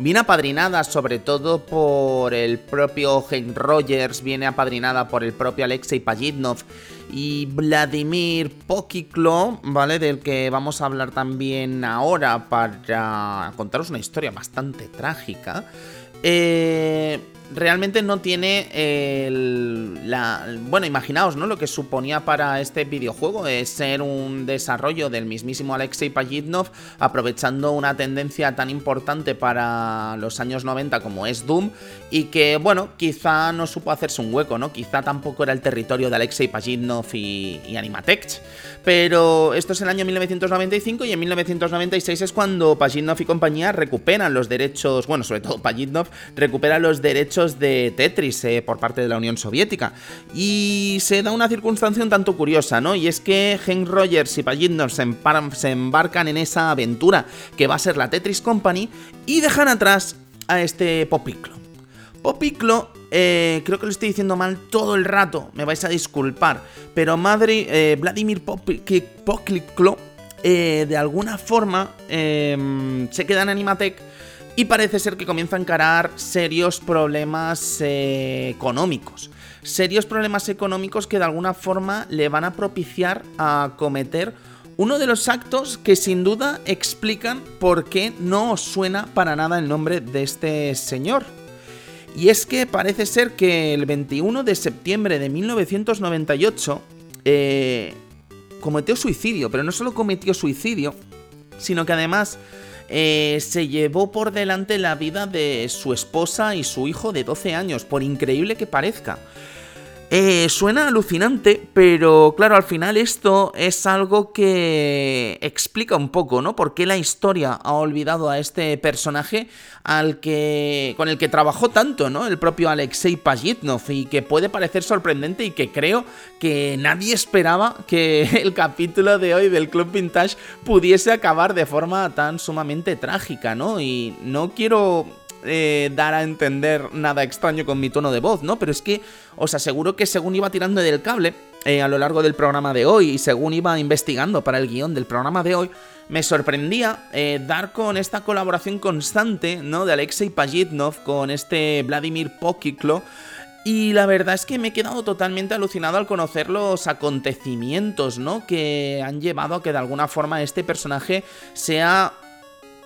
Viene apadrinada sobre todo por el propio Hank Rogers, viene apadrinada por el propio Alexei Pajitnov y Vladimir Pokiklo, ¿vale? Del que vamos a hablar también ahora para contaros una historia bastante trágica. Eh, realmente no tiene el, la... Bueno, imaginaos, ¿no? Lo que suponía para este videojuego es ser un desarrollo del mismísimo Alexei Pajitnov aprovechando una tendencia tan importante para los años 90 como es Doom y que, bueno, quizá no supo hacerse un hueco, ¿no? Quizá tampoco era el territorio de Alexei Pajitnov y, y Animatech. Pero esto es el año 1995 y en 1996 es cuando Pajitnov y compañía recuperan los derechos, bueno, sobre todo Pajitnov recupera los derechos de Tetris eh, por parte de la Unión Soviética. Y se da una circunstancia un tanto curiosa, ¿no? Y es que Hank Rogers y Pajitnov se, se embarcan en esa aventura que va a ser la Tetris Company y dejan atrás a este Popiclo. Popiclo eh, creo que lo estoy diciendo mal todo el rato, me vais a disculpar. Pero madre, eh, Vladimir Pokliklo, eh, de alguna forma, em, se queda en Animatec y parece ser que comienza a encarar serios problemas económicos. Serios problemas económicos que de alguna forma le van a propiciar a cometer uno de los actos que sin duda explican por qué no os suena para nada el nombre de este señor. Y es que parece ser que el 21 de septiembre de 1998 eh, cometió suicidio, pero no solo cometió suicidio, sino que además eh, se llevó por delante la vida de su esposa y su hijo de 12 años, por increíble que parezca. Eh, suena alucinante, pero claro, al final esto es algo que explica un poco, ¿no? Por qué la historia ha olvidado a este personaje al que con el que trabajó tanto, ¿no? El propio Alexei Pajitnov y que puede parecer sorprendente y que creo que nadie esperaba que el capítulo de hoy del Club Vintage pudiese acabar de forma tan sumamente trágica, ¿no? Y no quiero eh, dar a entender nada extraño con mi tono de voz, ¿no? Pero es que os aseguro que según iba tirando del cable eh, a lo largo del programa de hoy y según iba investigando para el guion del programa de hoy, me sorprendía eh, dar con esta colaboración constante, ¿no? De Alexei Pajitnov con este Vladimir Pokiklo. Y la verdad es que me he quedado totalmente alucinado al conocer los acontecimientos, ¿no? Que han llevado a que de alguna forma este personaje sea,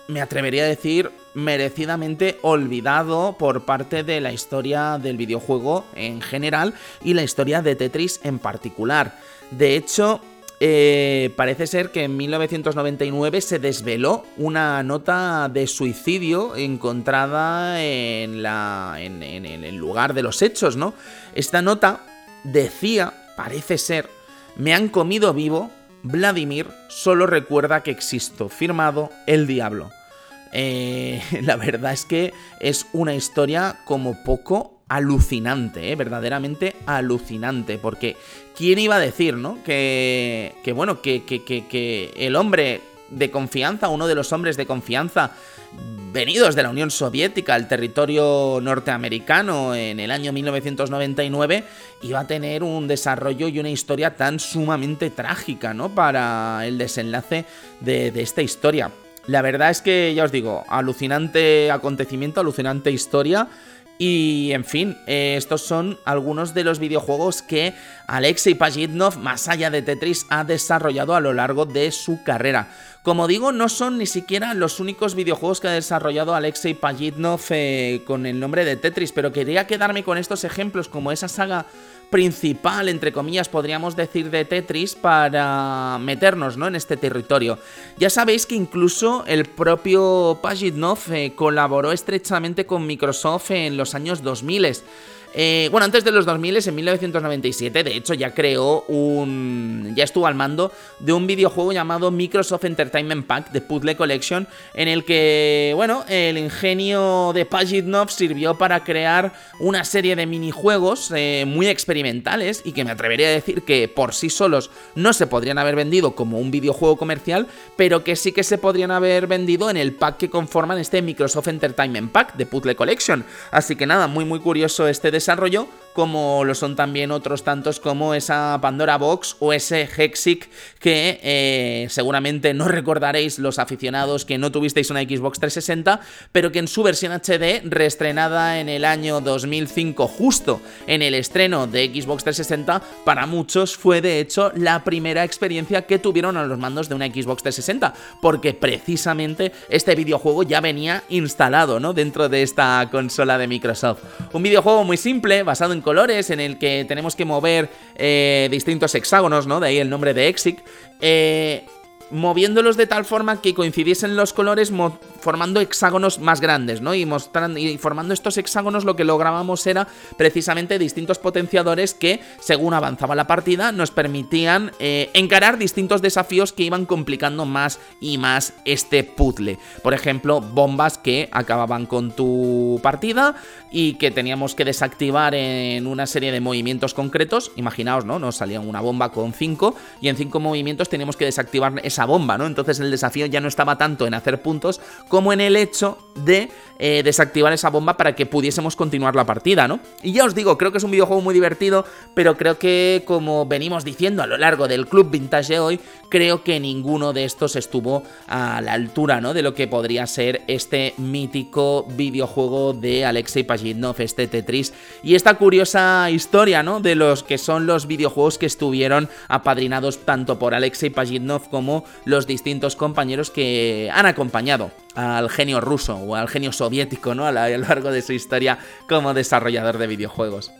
me atrevería a decir, merecidamente olvidado por parte de la historia del videojuego en general y la historia de Tetris en particular. De hecho, eh, parece ser que en 1999 se desveló una nota de suicidio encontrada en, en el lugar de los hechos, ¿no? Esta nota decía, parece ser, me han comido vivo, Vladimir solo recuerda que existo, firmado El Diablo. Eh, la verdad es que es una historia como poco alucinante, ¿eh? verdaderamente alucinante, porque ¿quién iba a decir, no? Que, que bueno, que, el hombre de confianza, uno de los hombres de confianza venidos de la Unión Soviética al territorio norteamericano en el año 1999, iba a tener un desarrollo y una historia tan sumamente trágica, ¿no? Para el desenlace de, de esta historia. La verdad es que, ya os digo, alucinante acontecimiento, alucinante historia. Y en fin, eh, estos son algunos de los videojuegos que Alexei Pajitnov, más allá de Tetris, ha desarrollado a lo largo de su carrera. Como digo, no son ni siquiera los únicos videojuegos que ha desarrollado Alexei Pajitnov eh, con el nombre de Tetris, pero quería quedarme con estos ejemplos como esa saga principal, entre comillas, podríamos decir, de Tetris para meternos ¿no? en este territorio. Ya sabéis que incluso el propio Pajitnov eh, colaboró estrechamente con Microsoft en los años 2000. Eh, bueno, antes de los 2000, en 1997, de hecho, ya creó un. Ya estuvo al mando de un videojuego llamado Microsoft Entertainment Pack de Puzzle Collection, en el que, bueno, el ingenio de Pajitnov sirvió para crear una serie de minijuegos eh, muy experimentales y que me atrevería a decir que por sí solos no se podrían haber vendido como un videojuego comercial, pero que sí que se podrían haber vendido en el pack que conforman este Microsoft Entertainment Pack de Puzzle Collection. Así que nada, muy muy curioso este desarrollo desarrolló como lo son también otros tantos como esa Pandora Box o ese Hexic que eh, seguramente no recordaréis los aficionados que no tuvisteis una Xbox 360, pero que en su versión HD, reestrenada en el año 2005, justo en el estreno de Xbox 360, para muchos fue de hecho la primera experiencia que tuvieron a los mandos de una Xbox 360, porque precisamente este videojuego ya venía instalado ¿no? dentro de esta consola de Microsoft. Un videojuego muy simple, basado en colores, en el que tenemos que mover eh, distintos hexágonos, ¿no? De ahí el nombre de Exic. Eh, moviéndolos de tal forma que coincidiesen los colores formando hexágonos más grandes, ¿no? Y, formando estos hexágonos lo que lográbamos era precisamente distintos potenciadores que, según avanzaba la partida, nos permitían eh, encarar distintos desafíos que iban complicando más y más este puzzle. Por ejemplo, bombas que acababan con tu partida y que teníamos que desactivar en una serie de movimientos concretos. Imaginaos, ¿no? Nos salía una bomba con 5 y en 5 movimientos teníamos que desactivar esa bomba, ¿no? Entonces el desafío ya no estaba tanto en hacer puntos como en el hecho de eh, desactivar esa bomba para que pudiésemos continuar la partida, ¿no? Y ya os digo, creo que es un videojuego muy divertido, pero creo que como venimos diciendo a lo largo del Club Vintage de hoy, creo que ninguno de estos estuvo a la altura, ¿no? De lo que podría ser este mítico videojuego de Alexei Pajitnov, este Tetris, y esta curiosa historia, ¿no? De los que son los videojuegos que estuvieron apadrinados tanto por Alexei Pajitnov como los distintos compañeros que han acompañado al genio ruso o al genio soviético ¿no? a lo largo de su historia como desarrollador de videojuegos.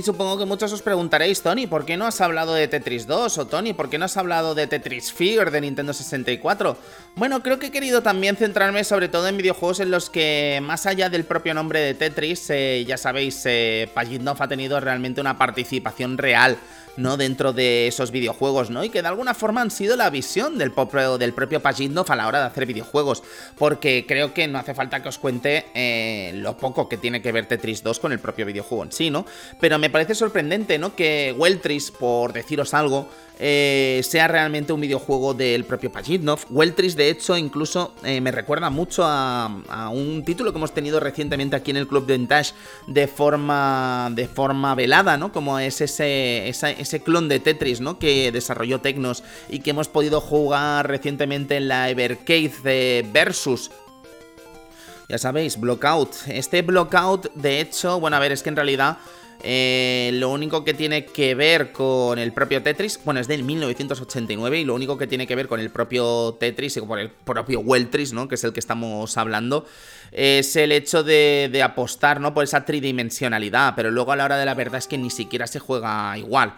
Y supongo que muchos os preguntaréis, Tony, ¿por qué no has hablado de Tetris 2? O Tony, ¿por qué no has hablado de Tetris Figure de Nintendo 64? Bueno, creo que he querido también centrarme sobre todo en videojuegos en los que, más allá del propio nombre de Tetris, eh, ya sabéis, eh, ha tenido realmente una participación real ¿no? Dentro de esos videojuegos, ¿no? Y que de alguna forma han sido la visión del propio, del propio Pajitnov a la hora de hacer videojuegos. Porque creo que no hace falta que os cuente eh, lo poco que tiene que ver Tetris 2 con el propio videojuego en sí, ¿no? Pero me parece sorprendente, ¿no? Que Weltris, por deciros algo, eh, sea realmente un videojuego del propio Pajitnov. Weltris, de hecho, incluso eh, me recuerda mucho a, un título que hemos tenido recientemente aquí en el Club de Vintage de forma, de forma velada, ¿no? Como es ese, ese clon de Tetris, ¿no? Que desarrolló Tecnos y que hemos podido jugar recientemente en la Evercade de Versus ya sabéis, Blockout. Este Blockout, de hecho, bueno, a ver, es que en realidad eh, lo único que tiene que ver con el propio Tetris, bueno, es del 1989 y lo único que tiene que ver con el propio Tetris y con el propio Weltris, ¿no? Que es el que estamos hablando, es el hecho de, apostar, ¿no? Por esa tridimensionalidad, pero luego a la hora de la verdad es que ni siquiera se juega igual.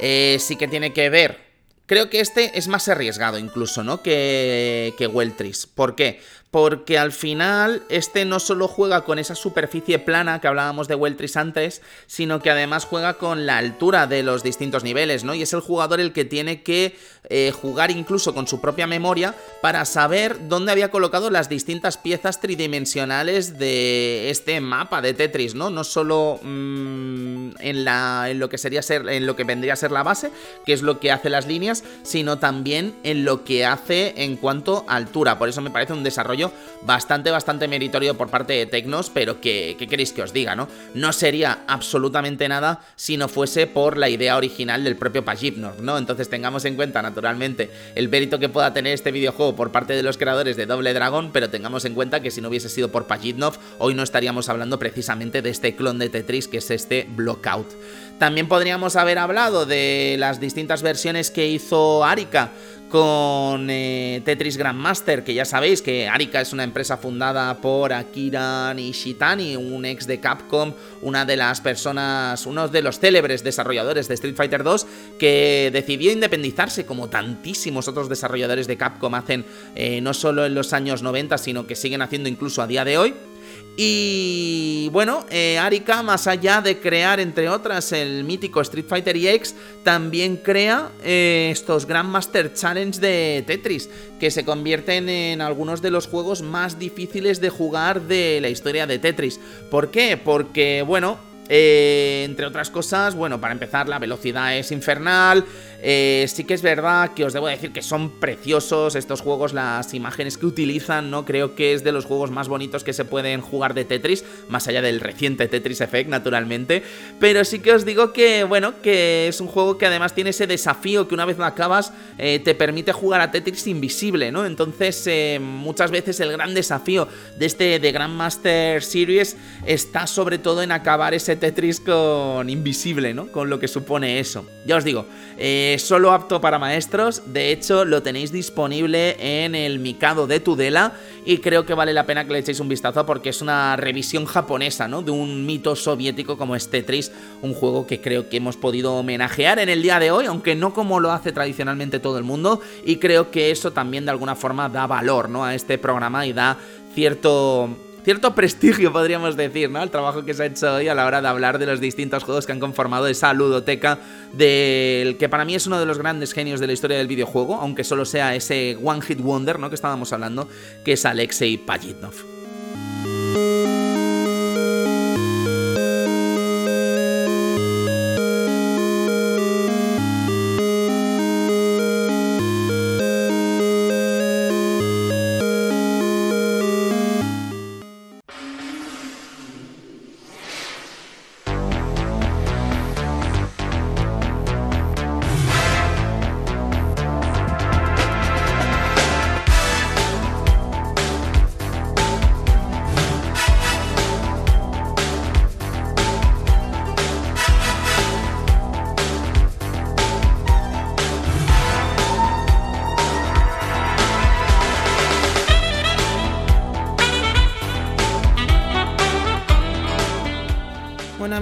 Eh, sí que tiene que ver Creo que este es más arriesgado incluso, ¿no? Que, que Weltris. ¿Por qué? Porque al final este no solo juega con esa superficie plana que hablábamos de Weltris antes, sino que además juega con la altura de los distintos niveles, ¿no? Y es el jugador el que tiene que eh, jugar incluso con su propia memoria para saber dónde había colocado las distintas piezas tridimensionales de este mapa de Tetris, ¿no? No solo mm, en, en lo que sería ser, en lo que vendría a ser la base, que es lo que hace las líneas, sino también en lo que hace en cuanto a altura. Por eso me parece un desarrollo bastante, bastante meritorio por parte de Tecnos, pero que, ¿qué queréis que os diga, no? No sería absolutamente nada si no fuese por la idea original del propio Pajitnov, ¿no? Entonces tengamos en cuenta, naturalmente, el mérito que pueda tener este videojuego por parte de los creadores de Doble Dragon, pero tengamos en cuenta que si no hubiese sido por Pajitnov, hoy no estaríamos hablando precisamente de este clon de Tetris que es este Blockout. También podríamos haber hablado de las distintas versiones que hizo Arika con eh, Tetris Grandmaster, que ya sabéis que Arika es una empresa fundada por Akira Nishitani, un ex de Capcom, una de las personas, uno de los célebres desarrolladores de Street Fighter 2, que decidió independizarse como tantísimos otros desarrolladores de Capcom hacen eh, no solo en los años 90, sino que siguen haciendo incluso a día de hoy. Y bueno, eh, Arika, más allá de crear, entre otras, el mítico Street Fighter EX, también crea eh, estos Grandmaster Challenge de Tetris, que se convierten en algunos de los juegos más difíciles de jugar de la historia de Tetris. ¿Por qué? Porque, bueno, eh, entre otras cosas, bueno, para empezar, la velocidad es infernal. Eh, sí que es verdad que os debo decir que son preciosos estos juegos, las imágenes que utilizan, ¿no? Creo que es de los juegos más bonitos que se pueden jugar de Tetris, más allá del reciente Tetris Effect, naturalmente. Pero sí que os digo que, bueno, que es un juego que además tiene ese desafío que una vez lo acabas eh, te permite jugar a Tetris invisible, ¿no? Entonces, muchas veces el gran desafío de este de Grandmaster Series está sobre todo en acabar ese Tetris con invisible, ¿no? Con lo que supone eso. Ya os digo, eh, solo apto para maestros. De hecho, lo tenéis disponible en el Mikado de Tudela. Y creo que vale la pena que le echéis un vistazo porque es una revisión japonesa, ¿no? De un mito soviético como es Tetris. Un juego que creo que hemos podido homenajear en el día de hoy, aunque no como lo hace tradicionalmente todo el mundo. Y creo que eso también de alguna forma da valor, ¿no? A este programa y da cierto cierto prestigio, podríamos decir, ¿no? Al trabajo que se ha hecho hoy a la hora de hablar de los distintos juegos que han conformado esa ludoteca del que para mí es uno de los grandes genios de la historia del videojuego, aunque solo sea ese One Hit Wonder, ¿no? Que estábamos hablando, que es Alexei Pajitnov.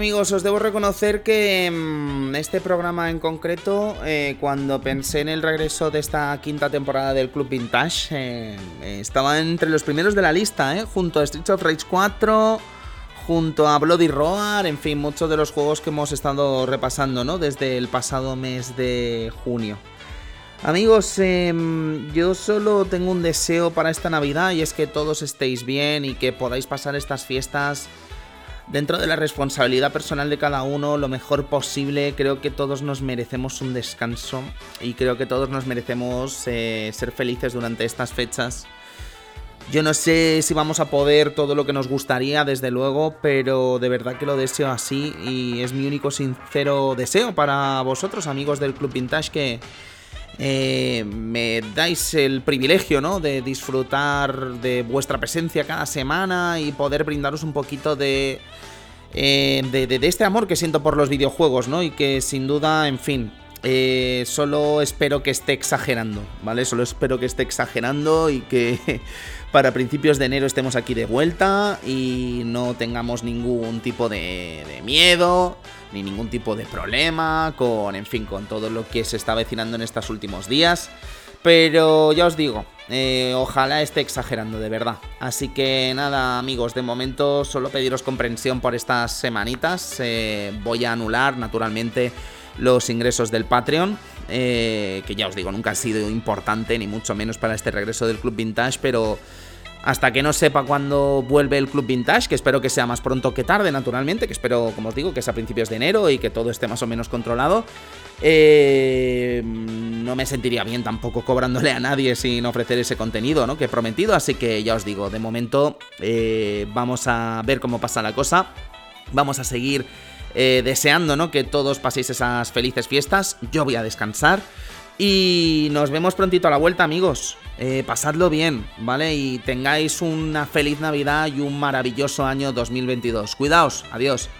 Amigos, os debo reconocer que mm, este programa en concreto, eh, cuando pensé en el regreso de esta quinta temporada del Club Vintage, eh, estaba entre los primeros de la lista, eh, junto a Streets of Rage 4, junto a Bloody Roar, en fin, muchos de los juegos que hemos estado repasando ¿no? desde el pasado mes de junio. Amigos, em, yo solo tengo un deseo para esta Navidad y es que todos estéis bien y que podáis pasar estas fiestas dentro de la responsabilidad personal de cada uno, lo mejor posible. Creo que todos nos merecemos un descanso y creo que todos nos merecemos eh, ser felices durante estas fechas. Yo no sé si vamos a poder todo lo que nos gustaría, desde luego, pero de verdad que lo deseo así y es mi único sincero deseo para vosotros, amigos del Club Vintage, que eh, me dais el privilegio ¿no? de disfrutar de vuestra presencia cada semana y poder brindaros un poquito de eh, de, este amor que siento por los videojuegos, ¿no? Y que sin duda, en fin, eh, solo espero que esté exagerando, ¿vale? Solo espero que esté exagerando y que para principios de enero estemos aquí de vuelta y no tengamos ningún tipo de, de miedo ni ningún tipo de problema con, en fin, con todo lo que se está vecinando en estos últimos días. Pero ya os digo, eh, ojalá esté exagerando de verdad. Así que nada, amigos, de momento solo pediros comprensión por estas semanitas. Eh, voy a anular, naturalmente, los ingresos del Patreon. Eh, que ya os digo, nunca ha sido importante, ni mucho menos para este regreso del Club Vintage, pero hasta que no sepa cuándo vuelve el Club Vintage, que espero que sea más pronto que tarde, naturalmente, que espero, como os digo, que sea a principios de enero y que todo esté más o menos controlado. Eh, no me sentiría bien tampoco cobrándole a nadie sin ofrecer ese contenido ¿no? que he prometido, así que ya os digo, de momento eh, vamos a ver cómo pasa la cosa, vamos a seguir eh, deseando ¿no? que todos paséis esas felices fiestas, yo voy a descansar y nos vemos prontito a la vuelta amigos, pasadlo bien, ¿vale? Y tengáis una feliz Navidad y un maravilloso año 2022, cuidaos, adiós.